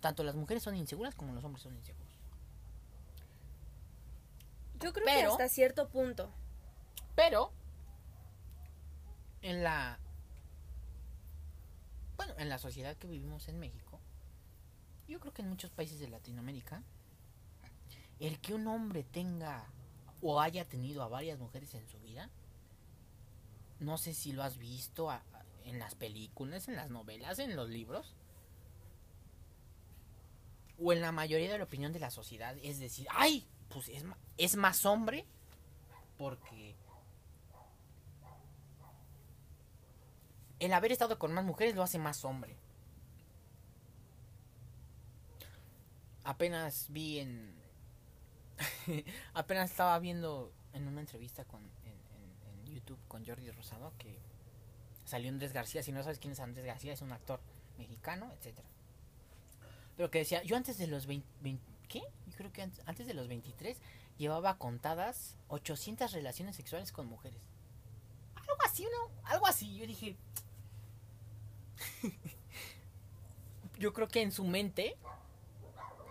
[SPEAKER 1] Tanto las mujeres son inseguras como los hombres son inseguros.
[SPEAKER 2] Yo creo que hasta cierto punto.
[SPEAKER 1] Pero en la bueno, en la sociedad que vivimos en México, yo creo que en muchos países de Latinoamérica, el que un hombre tenga o haya tenido a varias mujeres en su vida, no sé si lo has visto en las películas, en las novelas, en los libros, o en la mayoría de la opinión de la sociedad, es decir, ay, pues es, es más hombre porque el haber estado con más mujeres lo hace más hombre. Apenas vi en... apenas estaba viendo en una entrevista con, en, YouTube con Jordi Rosado que salió Andrés García. Si no sabes quién es Andrés García, es un actor mexicano, etcétera. Pero que decía, yo antes de los 20, ¿qué? Yo creo que antes de los 23 llevaba contadas 800 relaciones sexuales con mujeres. Algo así, ¿no? Algo así. Yo dije, yo creo que en su mente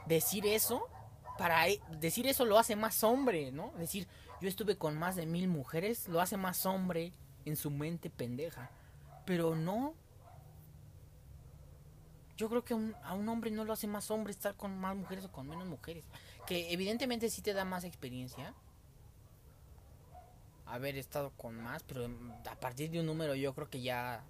[SPEAKER 1] decir eso para e, decir eso lo hace más hombre, ¿no? Decir yo estuve con más de mil mujeres lo hace más hombre en su mente pendeja, pero no. Yo creo que a un hombre no lo hace más hombre estar con más mujeres o con menos mujeres, que evidentemente sí te da más experiencia haber estado con más, pero a partir de un número yo creo que ya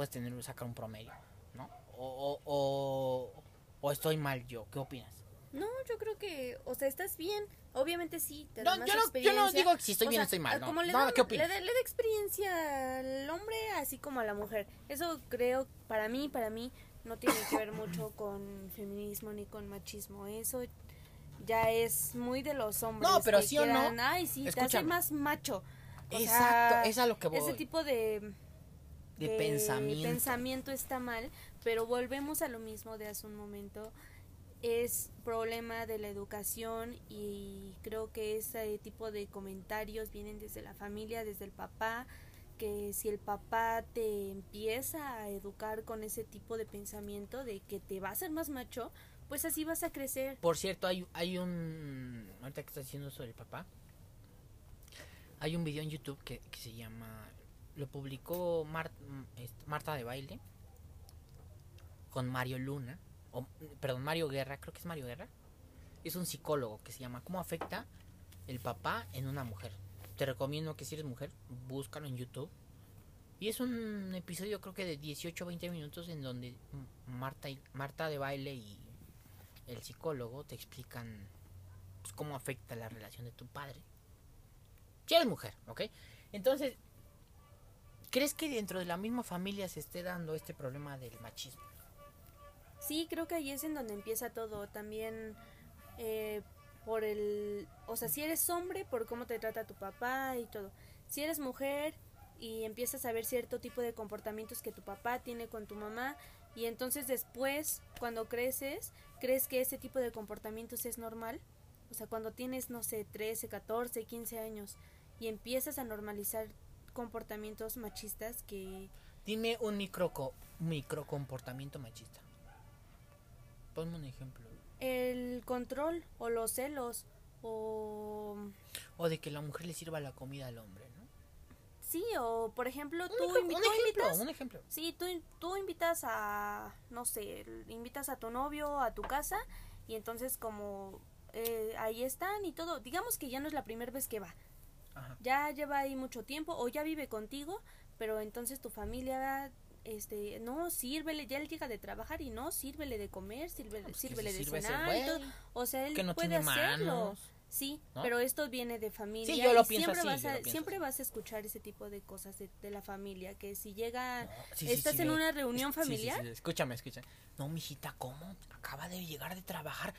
[SPEAKER 1] puedes tener sacar un promedio, ¿no? O, o, o, estoy mal yo, ¿qué opinas?
[SPEAKER 2] No, yo creo que, o sea, estás bien. Obviamente sí,
[SPEAKER 1] te da no, yo no, yo no digo si estoy bien o estoy mal. No.
[SPEAKER 2] le,
[SPEAKER 1] no,
[SPEAKER 2] ¿qué opinas? Le, da, experiencia al hombre así como a la mujer. Eso creo, para mí, para mí, no tiene que ver mucho con feminismo ni con machismo. Eso ya es muy de los hombres.
[SPEAKER 1] No, pero sí o no.
[SPEAKER 2] Ay, sí, te hace más macho.
[SPEAKER 1] Exacto, es a lo que voy.
[SPEAKER 2] Ese tipo de
[SPEAKER 1] de pensamiento.
[SPEAKER 2] pensamiento está mal, pero volvemos a lo mismo de hace un momento. Es problema de la educación y creo que ese tipo de comentarios vienen desde la familia, desde el papá, que si el papá te empieza a educar con ese tipo de pensamiento de que te va a hacer más macho, pues así vas a crecer.
[SPEAKER 1] Por cierto, hay, hay un... Ahorita que estás diciendo sobre el papá, hay un video en YouTube que, que se llama lo publicó Marta de Baile con Mario Luna, o, perdón, Mario Guerra, creo que es Mario Guerra. Es un psicólogo que se llama ¿Cómo afecta el papá en una mujer? Te recomiendo que si eres mujer, búscalo en YouTube. Y es un episodio creo que de 18 o 20 minutos en donde Marta, Marta de Baile y el psicólogo te explican pues, cómo afecta la relación de tu padre. Si eres mujer, ¿ok? Entonces, ¿Crees que dentro de la misma familia se esté dando este problema del machismo?
[SPEAKER 2] Sí, creo que ahí es en donde empieza todo. También eh, por el... O sea, si eres hombre, por cómo te trata tu papá y todo. Si eres mujer y empiezas a ver cierto tipo de comportamientos que tu papá tiene con tu mamá y entonces después, cuando creces, crees que ese tipo de comportamientos es normal. O sea, cuando tienes, no sé, 13, 14, 15 años y empiezas a normalizar comportamientos machistas que...
[SPEAKER 1] Dime un micro, micro comportamiento machista. Ponme un ejemplo.
[SPEAKER 2] El control o los celos o...
[SPEAKER 1] O de que la mujer le sirva la comida al hombre, ¿no?
[SPEAKER 2] Sí, o por ejemplo, tú,
[SPEAKER 1] un ejemplo, un ejemplo.
[SPEAKER 2] Sí, tú, tú invitas a, no sé, invitas a tu novio a tu casa y entonces como eh, ahí están y todo, digamos que ya no es la primera vez que va, ya lleva ahí mucho tiempo o ya vive contigo, pero entonces tu familia este no sírvele ya él llega de trabajar y no sírvele de comer sírvele,
[SPEAKER 1] pues
[SPEAKER 2] sírvele de cenar o sea él
[SPEAKER 1] que no
[SPEAKER 2] puede
[SPEAKER 1] hacerlo
[SPEAKER 2] Sí,
[SPEAKER 1] ¿No?
[SPEAKER 2] pero esto viene de familia.
[SPEAKER 1] Sí, yo lo pienso
[SPEAKER 2] siempre
[SPEAKER 1] así,
[SPEAKER 2] vas a,
[SPEAKER 1] pienso
[SPEAKER 2] siempre
[SPEAKER 1] así.
[SPEAKER 2] vas a escuchar ese tipo de cosas de, de la familia, que si llega,
[SPEAKER 1] No, sí, sí,
[SPEAKER 2] estás
[SPEAKER 1] sí,
[SPEAKER 2] en una reunión
[SPEAKER 1] Sí, sí, sí,
[SPEAKER 2] familiar,
[SPEAKER 1] Escúchame, escúchame. No, mijita, ¿cómo? Acaba de llegar de trabajar.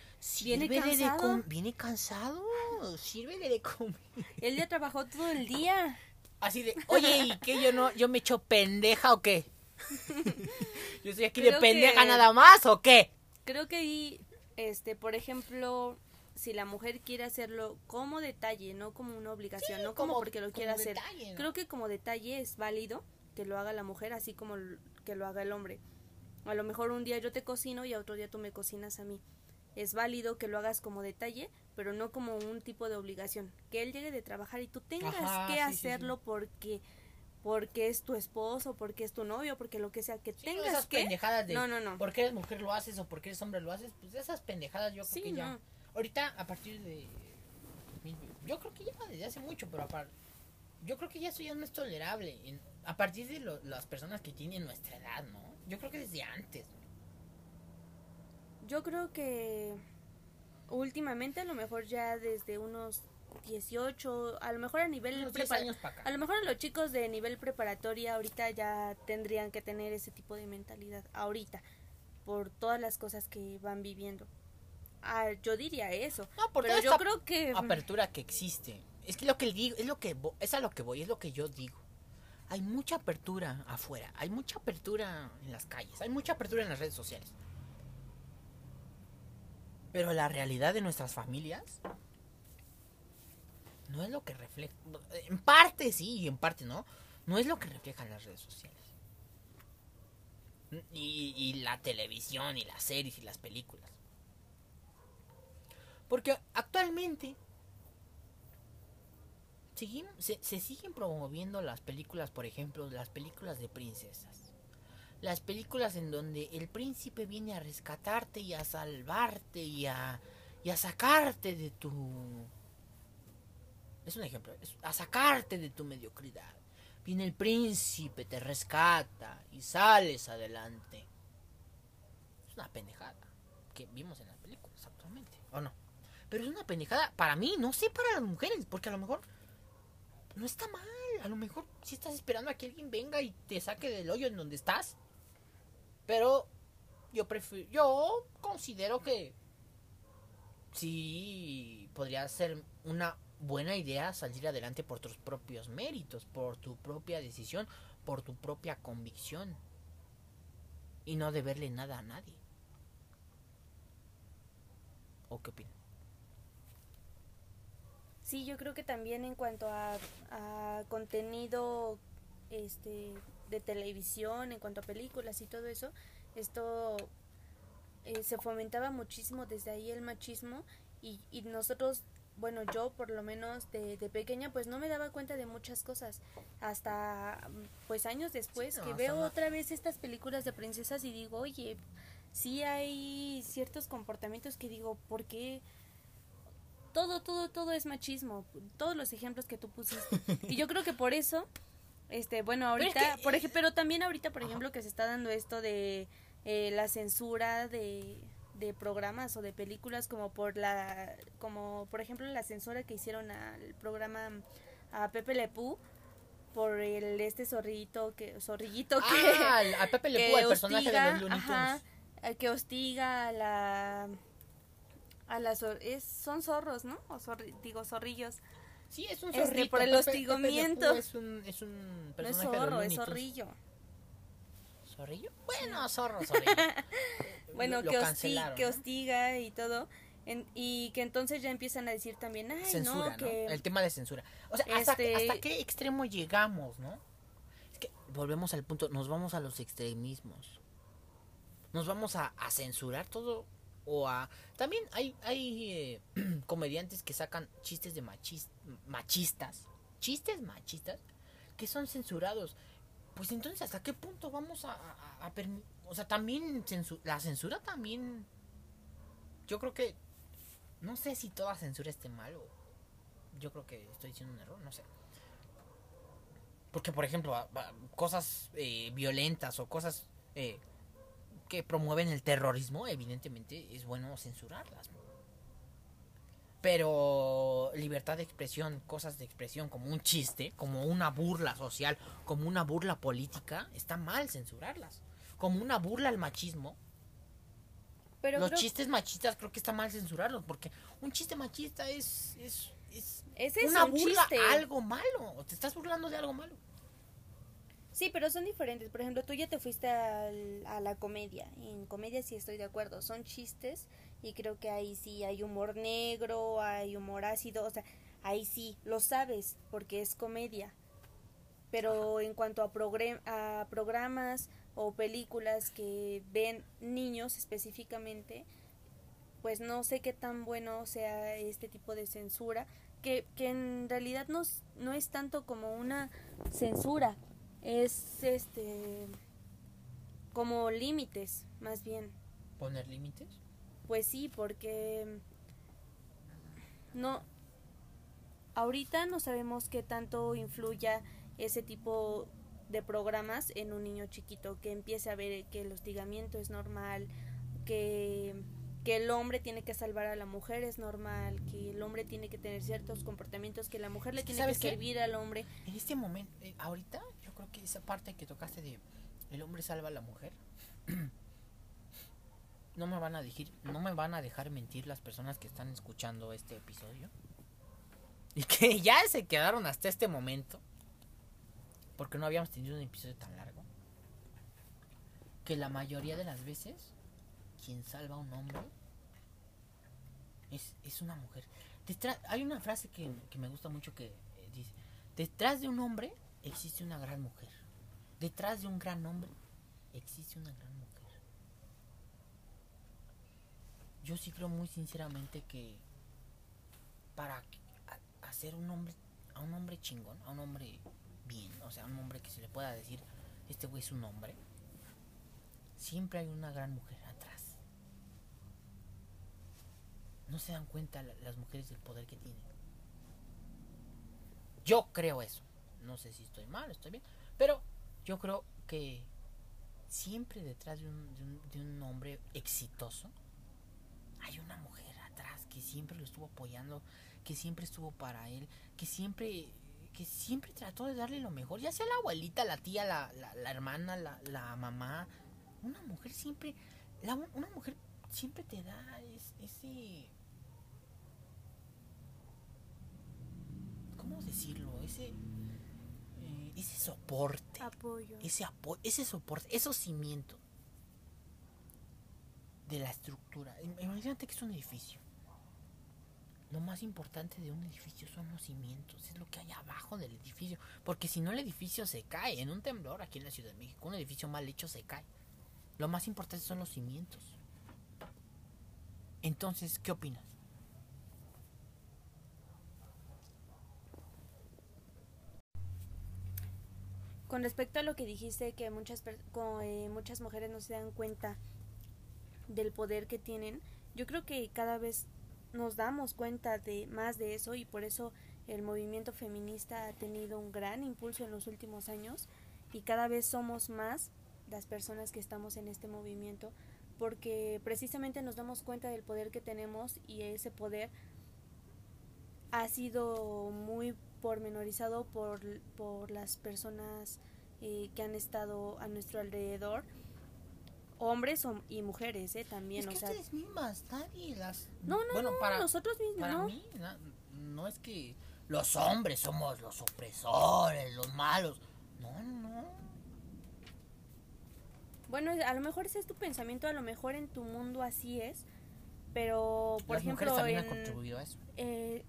[SPEAKER 2] Viene
[SPEAKER 1] de
[SPEAKER 2] cansado.
[SPEAKER 1] com- Viene cansado. Sírvele de comer.
[SPEAKER 2] él ya trabajó todo el día.
[SPEAKER 1] Así de, oye, ¿y qué? ¿Yo no, yo me echo pendeja o qué? ¿Yo estoy aquí de pendeja
[SPEAKER 2] que-
[SPEAKER 1] nada más o qué?
[SPEAKER 2] Creo que ahí, este, por ejemplo, si la mujer quiere hacerlo como detalle, no como una obligación, no como, porque lo quiera hacer.
[SPEAKER 1] detalle, ¿no?
[SPEAKER 2] Creo que como detalle es válido que lo haga la mujer, así como que lo haga el hombre. A lo mejor un día yo te cocino y a otro día tú me cocinas a mí. Es válido que lo hagas como detalle, pero no como un tipo de obligación. Que él llegue de trabajar y tú tengas
[SPEAKER 1] Ajá,
[SPEAKER 2] que
[SPEAKER 1] sí, sí, sí.
[SPEAKER 2] hacerlo porque porque es tu esposo, porque es tu novio, porque lo que sea, que
[SPEAKER 1] Sí, no,
[SPEAKER 2] tengas
[SPEAKER 1] esas
[SPEAKER 2] que
[SPEAKER 1] pendejadas de
[SPEAKER 2] No, no, no.
[SPEAKER 1] ¿Por qué eres mujer lo haces o por qué eres hombre lo haces? Pues esas pendejadas yo creo
[SPEAKER 2] Sí,
[SPEAKER 1] que ya. Ahorita, a partir de. Yo creo que ya desde hace mucho, pero a par- yo creo que ya eso ya no es tolerable. en- a partir de lo- las personas que tienen nuestra edad, ¿no? Yo creo que desde antes.
[SPEAKER 2] Yo creo que últimamente a lo mejor ya desde unos 18, a lo mejor a nivel
[SPEAKER 1] Unos 10
[SPEAKER 2] prepara-
[SPEAKER 1] años para acá.
[SPEAKER 2] a lo mejor los chicos de nivel preparatoria ahorita ya tendrían que tener ese tipo de mentalidad ahorita por todas las cosas que van viviendo. Ah, yo diría eso.
[SPEAKER 1] No, por
[SPEAKER 2] pero yo creo que
[SPEAKER 1] apertura que existe. Es que lo que digo, es lo que es a lo que voy, es lo que yo digo. Hay mucha apertura afuera, hay mucha apertura en las calles, hay mucha apertura en las redes sociales. Pero la realidad de nuestras familias no es lo que refleja. En parte sí y en parte no. No es lo que reflejan las redes sociales. Y, y la televisión y las series y las películas. Porque actualmente seguim- se, siguen promoviendo las películas, por ejemplo, las películas de princesas. Las películas en donde el príncipe viene a rescatarte y a salvarte y a, y a sacarte de tu... Es un ejemplo, a sacarte de tu mediocridad. Viene el príncipe, te rescata y sales adelante. Es una pendejada que vimos en las películas actualmente, ¿o no? Pero es una pendejada para mí, no sé para las mujeres, porque a lo mejor no está mal. A lo mejor si estás esperando a que alguien venga y te saque del hoyo en donde estás. Pero yo prefiero, yo considero que sí podría ser una buena idea salir adelante por tus propios méritos, por tu propia decisión, por tu propia convicción y no deberle nada a nadie. ¿O qué opinas?
[SPEAKER 2] Sí, yo creo que también en cuanto a, a contenido este de televisión, en cuanto a películas y todo eso, esto eh, se fomentaba muchísimo desde ahí el machismo y, y nosotros, bueno, yo por lo menos de, de pequeña pues no me daba cuenta de muchas cosas hasta pues años después
[SPEAKER 1] Sí, no,
[SPEAKER 2] que veo otra vez estas películas de princesas y digo, oye, sí hay ciertos comportamientos que digo, ¿por qué? Todo, todo, todo es machismo. Todos los ejemplos que tú pusiste. Y yo creo que por eso, este, bueno,
[SPEAKER 1] Pero es
[SPEAKER 2] ahorita,
[SPEAKER 1] que-
[SPEAKER 2] por ejemplo, pero también ahorita, por
[SPEAKER 1] Ajá.
[SPEAKER 2] ejemplo, que se está dando esto de eh, la censura de, de programas o de películas como por la, como por ejemplo la censura que hicieron al programa a Pepe Le Pew por el este zorrito que zorrillito que
[SPEAKER 1] Ah, a Pepe Le
[SPEAKER 2] que
[SPEAKER 1] al personaje de los Looney Tunes.
[SPEAKER 2] ajá, eh, que hostiga a la a las zor- es, son zorros, ¿no? O zorri- digo zorrillos.
[SPEAKER 1] Sí, es un
[SPEAKER 2] Este,
[SPEAKER 1] zorrito.
[SPEAKER 2] por el
[SPEAKER 1] Pepe- Pepe Le
[SPEAKER 2] hostigamiento.
[SPEAKER 1] Es un, es un
[SPEAKER 2] No es
[SPEAKER 1] personaje de los
[SPEAKER 2] zorro, es zorrillo.
[SPEAKER 1] ¿Zorrillo? Bueno, zorro, zorrillo.
[SPEAKER 2] Bueno,
[SPEAKER 1] Lo-
[SPEAKER 2] que,
[SPEAKER 1] ¿no?
[SPEAKER 2] hostiga y todo. en- y que entonces ya empiezan a decir también, ay,
[SPEAKER 1] Censura,
[SPEAKER 2] no,
[SPEAKER 1] ¿no?
[SPEAKER 2] que
[SPEAKER 1] El tema de censura. O sea, ¿hasta,
[SPEAKER 2] Este-
[SPEAKER 1] ¿hasta qué extremo llegamos, no? Es que volvemos al punto, nos vamos a los extremismos. Nos vamos a, a censurar todo o a... También hay, hay eh, comediantes que sacan chistes de machis- machistas. Chistes machistas que son censurados. Pues entonces, ¿hasta qué punto vamos a, a, a permi- O sea, también la censura también... Yo creo que... No sé si toda censura esté mal o... Yo creo que estoy diciendo un error, no sé. Porque, por ejemplo, cosas eh, violentas o cosas eh, que promueven el terrorismo, evidentemente es bueno censurarlas. Pero libertad de expresión, cosas de expresión como un chiste, como una burla social, como una burla política, está mal censurarlas. Como una burla al machismo.
[SPEAKER 2] Pero
[SPEAKER 1] Los
[SPEAKER 2] creo-
[SPEAKER 1] chistes machistas creo que está mal censurarlos porque un chiste machista es, es, es
[SPEAKER 2] es
[SPEAKER 1] una
[SPEAKER 2] un
[SPEAKER 1] burla
[SPEAKER 2] chiste.
[SPEAKER 1] a algo malo. Te estás burlando de algo malo.
[SPEAKER 2] Sí, pero son diferentes. Por ejemplo, tú ya te fuiste al- a la comedia. En comedia sí estoy de acuerdo. Son chistes y creo que ahí sí hay humor negro, hay humor ácido. O sea, ahí sí, lo sabes porque es comedia. Pero en cuanto a, a programas o películas que ven niños específicamente, pues no sé qué tan bueno sea este tipo de censura, que, que en realidad no, no es tanto como una censura, es este como límites, más bien.
[SPEAKER 1] Poner límites.
[SPEAKER 2] Pues sí, porque no ahorita no sabemos qué tanto influya ese tipo de programas en un niño chiquito que empiece a ver que el hostigamiento es normal, que que el hombre tiene que salvar a la mujer es normal, que el hombre tiene que tener ciertos comportamientos, que la mujer le tiene que servir al hombre.
[SPEAKER 1] En este momento, eh, ahorita, creo que esa parte que tocaste de el hombre salva a la mujer, no me van a decir, no me van a dejar mentir las personas que están escuchando este episodio y que ya se quedaron hasta este momento, porque no habíamos tenido un episodio tan largo, que la mayoría de las veces quien salva a un hombre es, es una mujer. Detrás, hay una frase que, que me gusta mucho que eh, dice, detrás de un hombre existe una gran mujer. Detrás de un gran hombre existe una gran mujer. Yo sí creo muy sinceramente que para hacer un hombre a un hombre chingón, a un hombre bien, o sea, a un hombre que se le pueda decir, este güey es un hombre, siempre hay una gran mujer atrás. No se dan cuenta la- las mujeres del poder que tienen. Yo creo eso. No sé si estoy mal, estoy bien. Pero yo creo que siempre detrás de un, de un, de hombre exitoso hay una mujer atrás que siempre lo estuvo apoyando, que siempre estuvo para él, que siempre que siempre trató de darle lo mejor, ya sea la abuelita, la tía, la, la, la hermana, la, la mamá. Una mujer siempre, una mujer siempre te da es- ese... ¿Cómo decirlo? Ese... ese soporte
[SPEAKER 2] Apoyo.
[SPEAKER 1] ese apoyo, ese soporte, esos cimientos de la estructura. Im- Imagínate que es un edificio. Lo más importante de un edificio son los cimientos, es lo que hay abajo del edificio. Porque si no el edificio se cae, en un temblor aquí en la Ciudad de México, un edificio mal hecho se cae. Lo más importante son los cimientos. Entonces, ¿qué opinas?
[SPEAKER 2] Con respecto a lo que dijiste, que muchas, eh, muchas mujeres no se dan cuenta del poder que tienen, yo creo que cada vez nos damos cuenta de más de eso y por eso el movimiento feminista ha tenido un gran impulso en los últimos años y cada vez somos más las personas que estamos en este movimiento porque precisamente nos damos cuenta del poder que tenemos y ese poder ha sido muy pormenorizado por, por las personas eh, que han estado a nuestro alrededor, hombres y mujeres, ¿eh? También,
[SPEAKER 1] es que
[SPEAKER 2] o sea,
[SPEAKER 1] ustedes mismas, nadie las...
[SPEAKER 2] no, no,
[SPEAKER 1] bueno,
[SPEAKER 2] no,
[SPEAKER 1] para,
[SPEAKER 2] nosotros mismos,
[SPEAKER 1] Para
[SPEAKER 2] ¿no?
[SPEAKER 1] mí, na- no es que los hombres somos los opresores, los malos. No, no, no.
[SPEAKER 2] Bueno, a lo mejor ese es tu pensamiento, a lo mejor en tu mundo así es, pero, por
[SPEAKER 1] Las
[SPEAKER 2] ejemplo,
[SPEAKER 1] mujeres también han
[SPEAKER 2] en-
[SPEAKER 1] contribuido a eso.
[SPEAKER 2] eh,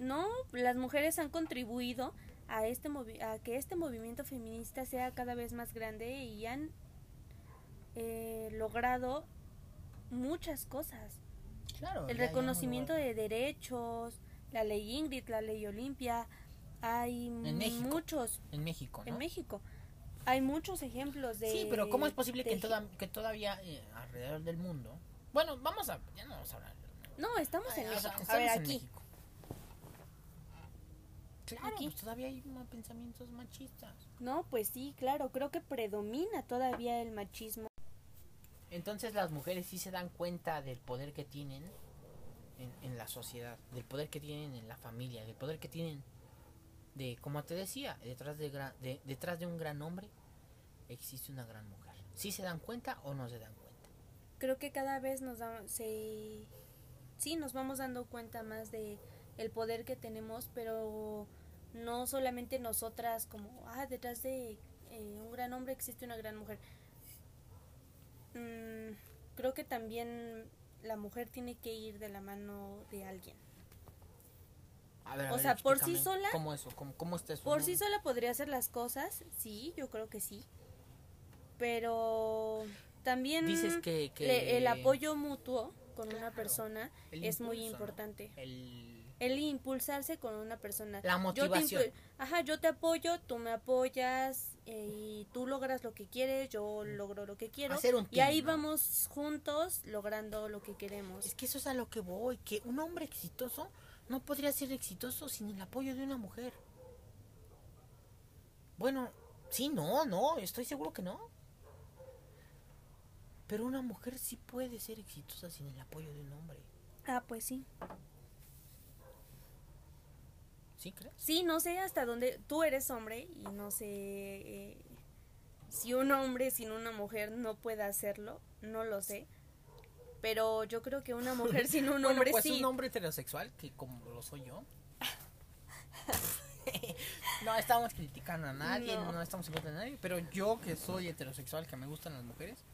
[SPEAKER 2] no, las mujeres han contribuido a este movi- a que este movimiento feminista sea cada vez más grande y han eh, logrado muchas cosas.
[SPEAKER 1] Claro.
[SPEAKER 2] El reconocimiento de derechos, la ley Ingrid, la ley Olimpia, hay
[SPEAKER 1] En México.
[SPEAKER 2] muchos
[SPEAKER 1] En México, ¿no?
[SPEAKER 2] en México. Hay muchos ejemplos de
[SPEAKER 1] Sí, pero ¿cómo es posible que,
[SPEAKER 2] de
[SPEAKER 1] toda- que todavía eh, alrededor del mundo... Bueno, vamos a... Ya no vamos a hablar.
[SPEAKER 2] No, estamos
[SPEAKER 1] Ay,
[SPEAKER 2] en
[SPEAKER 1] o sea,
[SPEAKER 2] a
[SPEAKER 1] estamos
[SPEAKER 2] ver,
[SPEAKER 1] en
[SPEAKER 2] aquí.
[SPEAKER 1] México. Claro,
[SPEAKER 2] Aquí.
[SPEAKER 1] pues todavía hay pensamientos machistas.
[SPEAKER 2] No, pues sí, claro, creo que predomina todavía el machismo.
[SPEAKER 1] Entonces las mujeres sí se dan cuenta del poder que tienen en, en la sociedad, del poder que tienen en la familia, del poder que tienen de, como te decía, detrás de, gra- de- detrás de un gran hombre existe una gran mujer. ¿Sí se dan cuenta o no se dan cuenta?
[SPEAKER 2] Creo que cada vez nos da, se, sí, nos vamos dando cuenta más de el poder que tenemos, pero no solamente nosotras como, ah, detrás de eh, un gran hombre existe una gran mujer. Mm, creo que también la mujer tiene que ir de la mano de alguien.
[SPEAKER 1] A ver, a
[SPEAKER 2] O
[SPEAKER 1] ver,
[SPEAKER 2] sea, por sí sola-
[SPEAKER 1] ¿Cómo eso? ¿Cómo, cómo está eso?
[SPEAKER 2] Por sí sola podría hacer las cosas, sí, yo creo que sí. Pero también
[SPEAKER 1] Dices que... que
[SPEAKER 2] le- el apoyo mutuo con una persona es muy importante.
[SPEAKER 1] El...
[SPEAKER 2] El impulsarse con una persona.
[SPEAKER 1] La
[SPEAKER 2] Yo te
[SPEAKER 1] motivación.
[SPEAKER 2] impu- Ajá, yo te apoyo, tú me apoyas eh, y tú logras lo que quieres, yo logro lo que quiero.
[SPEAKER 1] Hacer un
[SPEAKER 2] y ahí vamos juntos logrando lo que queremos.
[SPEAKER 1] Es que eso es a lo que voy, que un hombre exitoso no podría ser exitoso sin el apoyo de una mujer. Bueno, sí, no, no, estoy seguro que no. Pero una mujer sí puede ser exitosa sin el apoyo de un hombre.
[SPEAKER 2] Ah, pues sí.
[SPEAKER 1] ¿Sí crees?
[SPEAKER 2] Sí, no sé hasta dónde tú eres hombre y no sé eh, si un hombre sin una mujer no puede hacerlo, no lo sé. Pero yo creo que una mujer sin un
[SPEAKER 1] Bueno,
[SPEAKER 2] hombre
[SPEAKER 1] pues
[SPEAKER 2] sí.
[SPEAKER 1] un hombre heterosexual, que como lo soy yo. no estamos criticando a nadie,
[SPEAKER 2] No.
[SPEAKER 1] no. estamos en contra de nadie, pero yo que soy heterosexual, que me gustan las mujeres,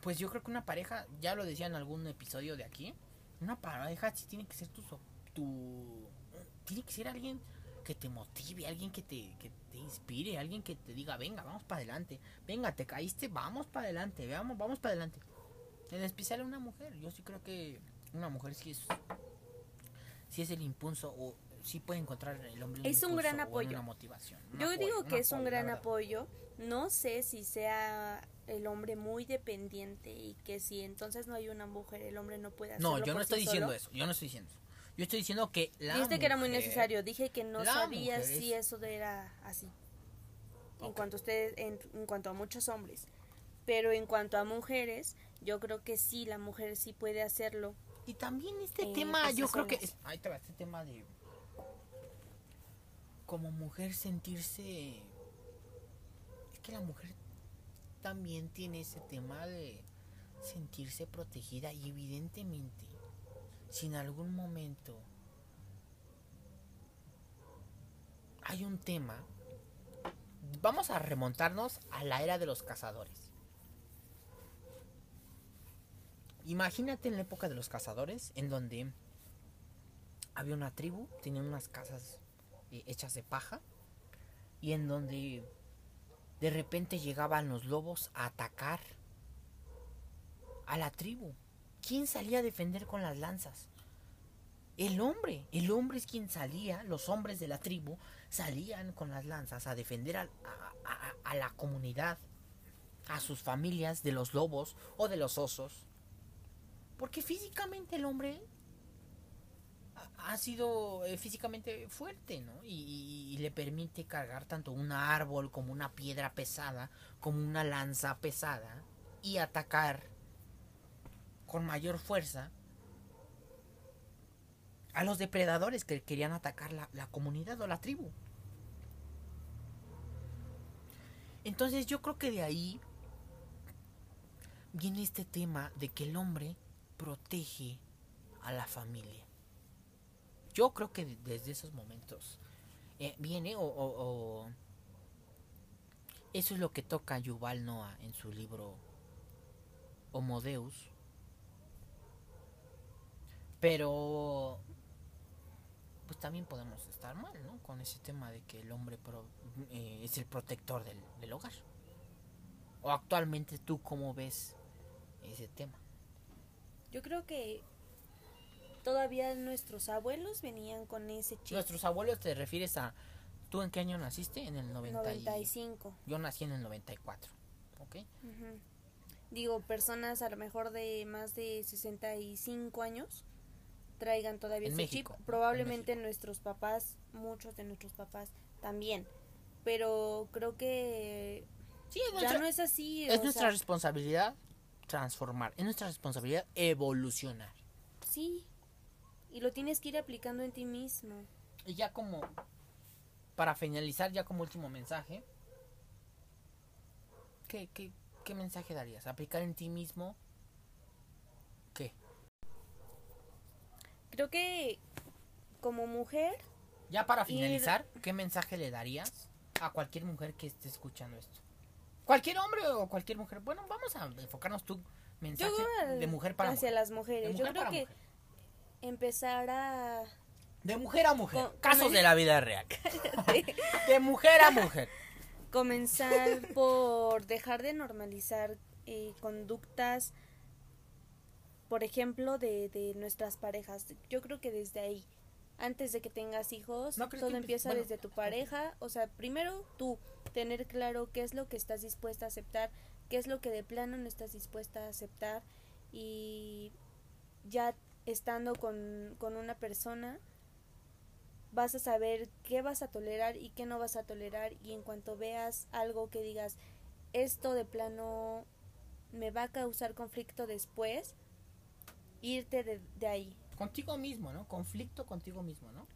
[SPEAKER 1] pues yo creo que una pareja, ya lo decía en algún episodio de aquí, una pareja sí tiene que ser tu, so- tu tiene que ser alguien que te motive, alguien que te, que te inspire, alguien que te diga, venga, vamos para adelante, venga, te caíste, vamos para adelante, veamos, vamos para adelante. En especial una mujer, yo sí creo que una mujer sí es, sí es el impulso o sí puede encontrar el hombre
[SPEAKER 2] Es un gran apoyo.
[SPEAKER 1] una motivación. un
[SPEAKER 2] Yo
[SPEAKER 1] apoyo,
[SPEAKER 2] digo que es un
[SPEAKER 1] apoyo,
[SPEAKER 2] gran apoyo. No sé si sea el hombre muy dependiente y que si entonces no hay una mujer, el hombre no puede hacerlo.
[SPEAKER 1] No, yo no estoy
[SPEAKER 2] sí
[SPEAKER 1] diciendo
[SPEAKER 2] solo.
[SPEAKER 1] eso, yo no estoy diciendo eso. Yo estoy diciendo que la
[SPEAKER 2] Dijiste que era muy necesario. Dije que no sabía si
[SPEAKER 1] es-
[SPEAKER 2] eso era así. En cuanto a ustedes, en, en cuanto a muchos hombres. Pero en cuanto a mujeres, yo creo que sí, la mujer sí puede hacerlo.
[SPEAKER 1] Y también este
[SPEAKER 2] Eh,
[SPEAKER 1] tema,
[SPEAKER 2] sí
[SPEAKER 1] yo creo que... es- ahí te va, este tema de... Como mujer sentirse... Es que la mujer también tiene ese tema de sentirse protegida y evidentemente, si en algún momento hay un tema, vamos a remontarnos a la era de los cazadores. Imagínate en la época de los cazadores, en donde había una tribu, tenían unas casas eh, hechas de paja, y en donde de repente llegaban los lobos a atacar a la tribu. ¿Quién salía a defender con las lanzas? El hombre, el hombre es quien salía, los hombres de la tribu salían con las lanzas a defender a, la comunidad, a sus familias de los lobos o de los osos. Porque físicamente el hombre ha- sido eh, físicamente fuerte, ¿no? Y le permite cargar tanto un árbol como una piedra pesada, como una lanza pesada, y atacar con mayor fuerza a los depredadores que querían atacar la, la comunidad o la tribu. Entonces yo creo que de ahí viene este tema de que el hombre protege a la familia. Yo creo que de- desde esos momentos eh, viene o, o- o- eso es lo que toca Yuval Noah en su libro Homo Deus. Pero pues también podemos estar mal, ¿no? Con ese tema de que el hombre pro- eh, es el protector del, del hogar. O actualmente tú cómo ves ese tema.
[SPEAKER 2] Yo creo que todavía nuestros abuelos venían con ese chip.
[SPEAKER 1] Nuestros abuelos te refieres a... ¿Tú en qué año naciste? En el 90 y-
[SPEAKER 2] 95.
[SPEAKER 1] Yo nací en el 94. ¿Ok?
[SPEAKER 2] Ujú. Digo, personas a lo mejor de más de 65 años traigan todavía
[SPEAKER 1] En
[SPEAKER 2] ese
[SPEAKER 1] México,
[SPEAKER 2] chip. Probablemente
[SPEAKER 1] En
[SPEAKER 2] nuestros papás, muchos de nuestros papás también. Pero creo que
[SPEAKER 1] Sí,
[SPEAKER 2] ya
[SPEAKER 1] nuestra,
[SPEAKER 2] no es así.
[SPEAKER 1] es nuestra
[SPEAKER 2] sea,
[SPEAKER 1] responsabilidad transformar, es nuestra responsabilidad evolucionar.
[SPEAKER 2] Sí. Y lo tienes que ir aplicando en ti mismo.
[SPEAKER 1] Y ya como, para finalizar, ya como último mensaje, ¿qué, qué, qué mensaje darías? ¿Aplicar en ti mismo? ¿Qué?
[SPEAKER 2] Creo que como mujer,
[SPEAKER 1] Ya para
[SPEAKER 2] Ir-
[SPEAKER 1] finalizar, ¿qué mensaje le darías a cualquier mujer que esté escuchando esto? Cualquier hombre o cualquier mujer. Bueno, vamos a enfocarnos tu mensaje de mujer para
[SPEAKER 2] hacia
[SPEAKER 1] mujer.
[SPEAKER 2] las mujeres.
[SPEAKER 1] mujer
[SPEAKER 2] yo creo que
[SPEAKER 1] mujer.
[SPEAKER 2] empezar a
[SPEAKER 1] De mujer a mujer. Casos de la vida real. de mujer a mujer.
[SPEAKER 2] comenzar por dejar de normalizar eh, conductas, por ejemplo, de, de nuestras parejas. Yo creo que desde ahí, antes de que tengas hijos,
[SPEAKER 1] ¿No crees
[SPEAKER 2] todo empieza
[SPEAKER 1] bueno,
[SPEAKER 2] desde tu pareja. O sea, primero tú, tener claro qué es lo que estás dispuesta a aceptar, qué es lo que de plano no estás dispuesta a aceptar y ya estando con, con una persona vas a saber qué vas a tolerar y qué no vas a tolerar y en cuanto veas algo que digas esto de plano me va a causar conflicto después irte de, de ahí
[SPEAKER 1] Contigo mismo, ¿no? Conflicto contigo mismo, ¿no?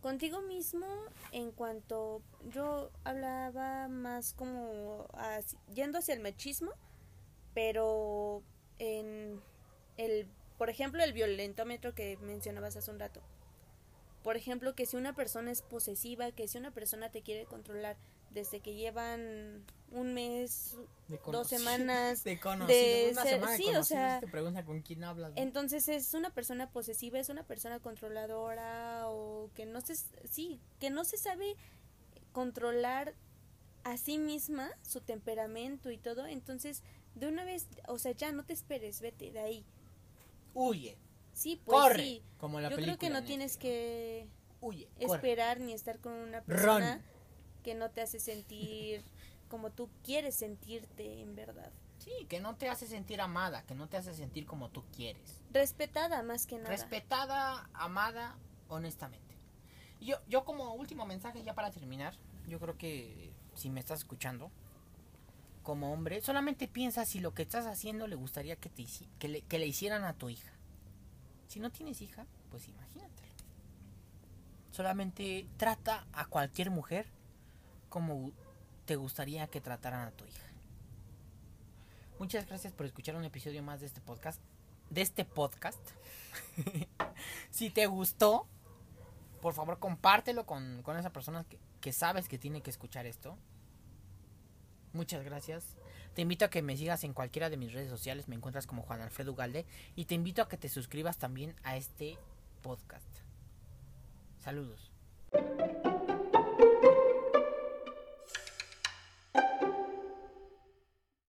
[SPEAKER 2] contigo mismo en cuanto yo hablaba más como yendo hacia el machismo pero en el por ejemplo el violentómetro que mencionabas hace un rato por ejemplo que si una persona es posesiva que si una persona te quiere controlar desde que llevan un mes
[SPEAKER 1] De
[SPEAKER 2] dos semanas
[SPEAKER 1] De
[SPEAKER 2] de
[SPEAKER 1] Una
[SPEAKER 2] ser-
[SPEAKER 1] semana de
[SPEAKER 2] sí, o sea,
[SPEAKER 1] te pregunta con quién hablas. ¿no?
[SPEAKER 2] entonces es una persona posesiva, es una persona controladora o que no se sí, que no se sabe controlar a sí misma su temperamento y todo, entonces de una vez, o sea, ya no te esperes, vete de ahí.
[SPEAKER 1] Huye,
[SPEAKER 2] Sí, pues
[SPEAKER 1] corre.
[SPEAKER 2] sí.
[SPEAKER 1] Como la
[SPEAKER 2] Yo creo que no tienes
[SPEAKER 1] Netflix,
[SPEAKER 2] que.
[SPEAKER 1] Huye, corre.
[SPEAKER 2] esperar ni estar con una
[SPEAKER 1] Run.
[SPEAKER 2] Que no te hace sentir como tú quieres sentirte en verdad.
[SPEAKER 1] Sí, que no te hace sentir amada, que no te hace sentir como tú quieres.
[SPEAKER 2] Respetada más que nada.
[SPEAKER 1] Respetada, amada, honestamente. Yo, yo como último mensaje ya para terminar, yo creo que si me estás escuchando, como hombre, solamente piensa si lo que estás haciendo le gustaría que, te, que, le, que le hicieran a tu hija. Si no tienes hija, pues imagínatelo. Solamente trata a cualquier mujer como te gustaría que trataran a tu hija. Muchas gracias por escuchar un episodio más de este podcast. De este podcast. si te gustó, por favor compártelo con, con esa persona que, que sabes que tiene que escuchar esto. Muchas gracias. Te invito a que me sigas en cualquiera de mis redes sociales. Me encuentras como Juan Alfredo Ugalde. Y te invito a que te suscribas también a este podcast. Saludos.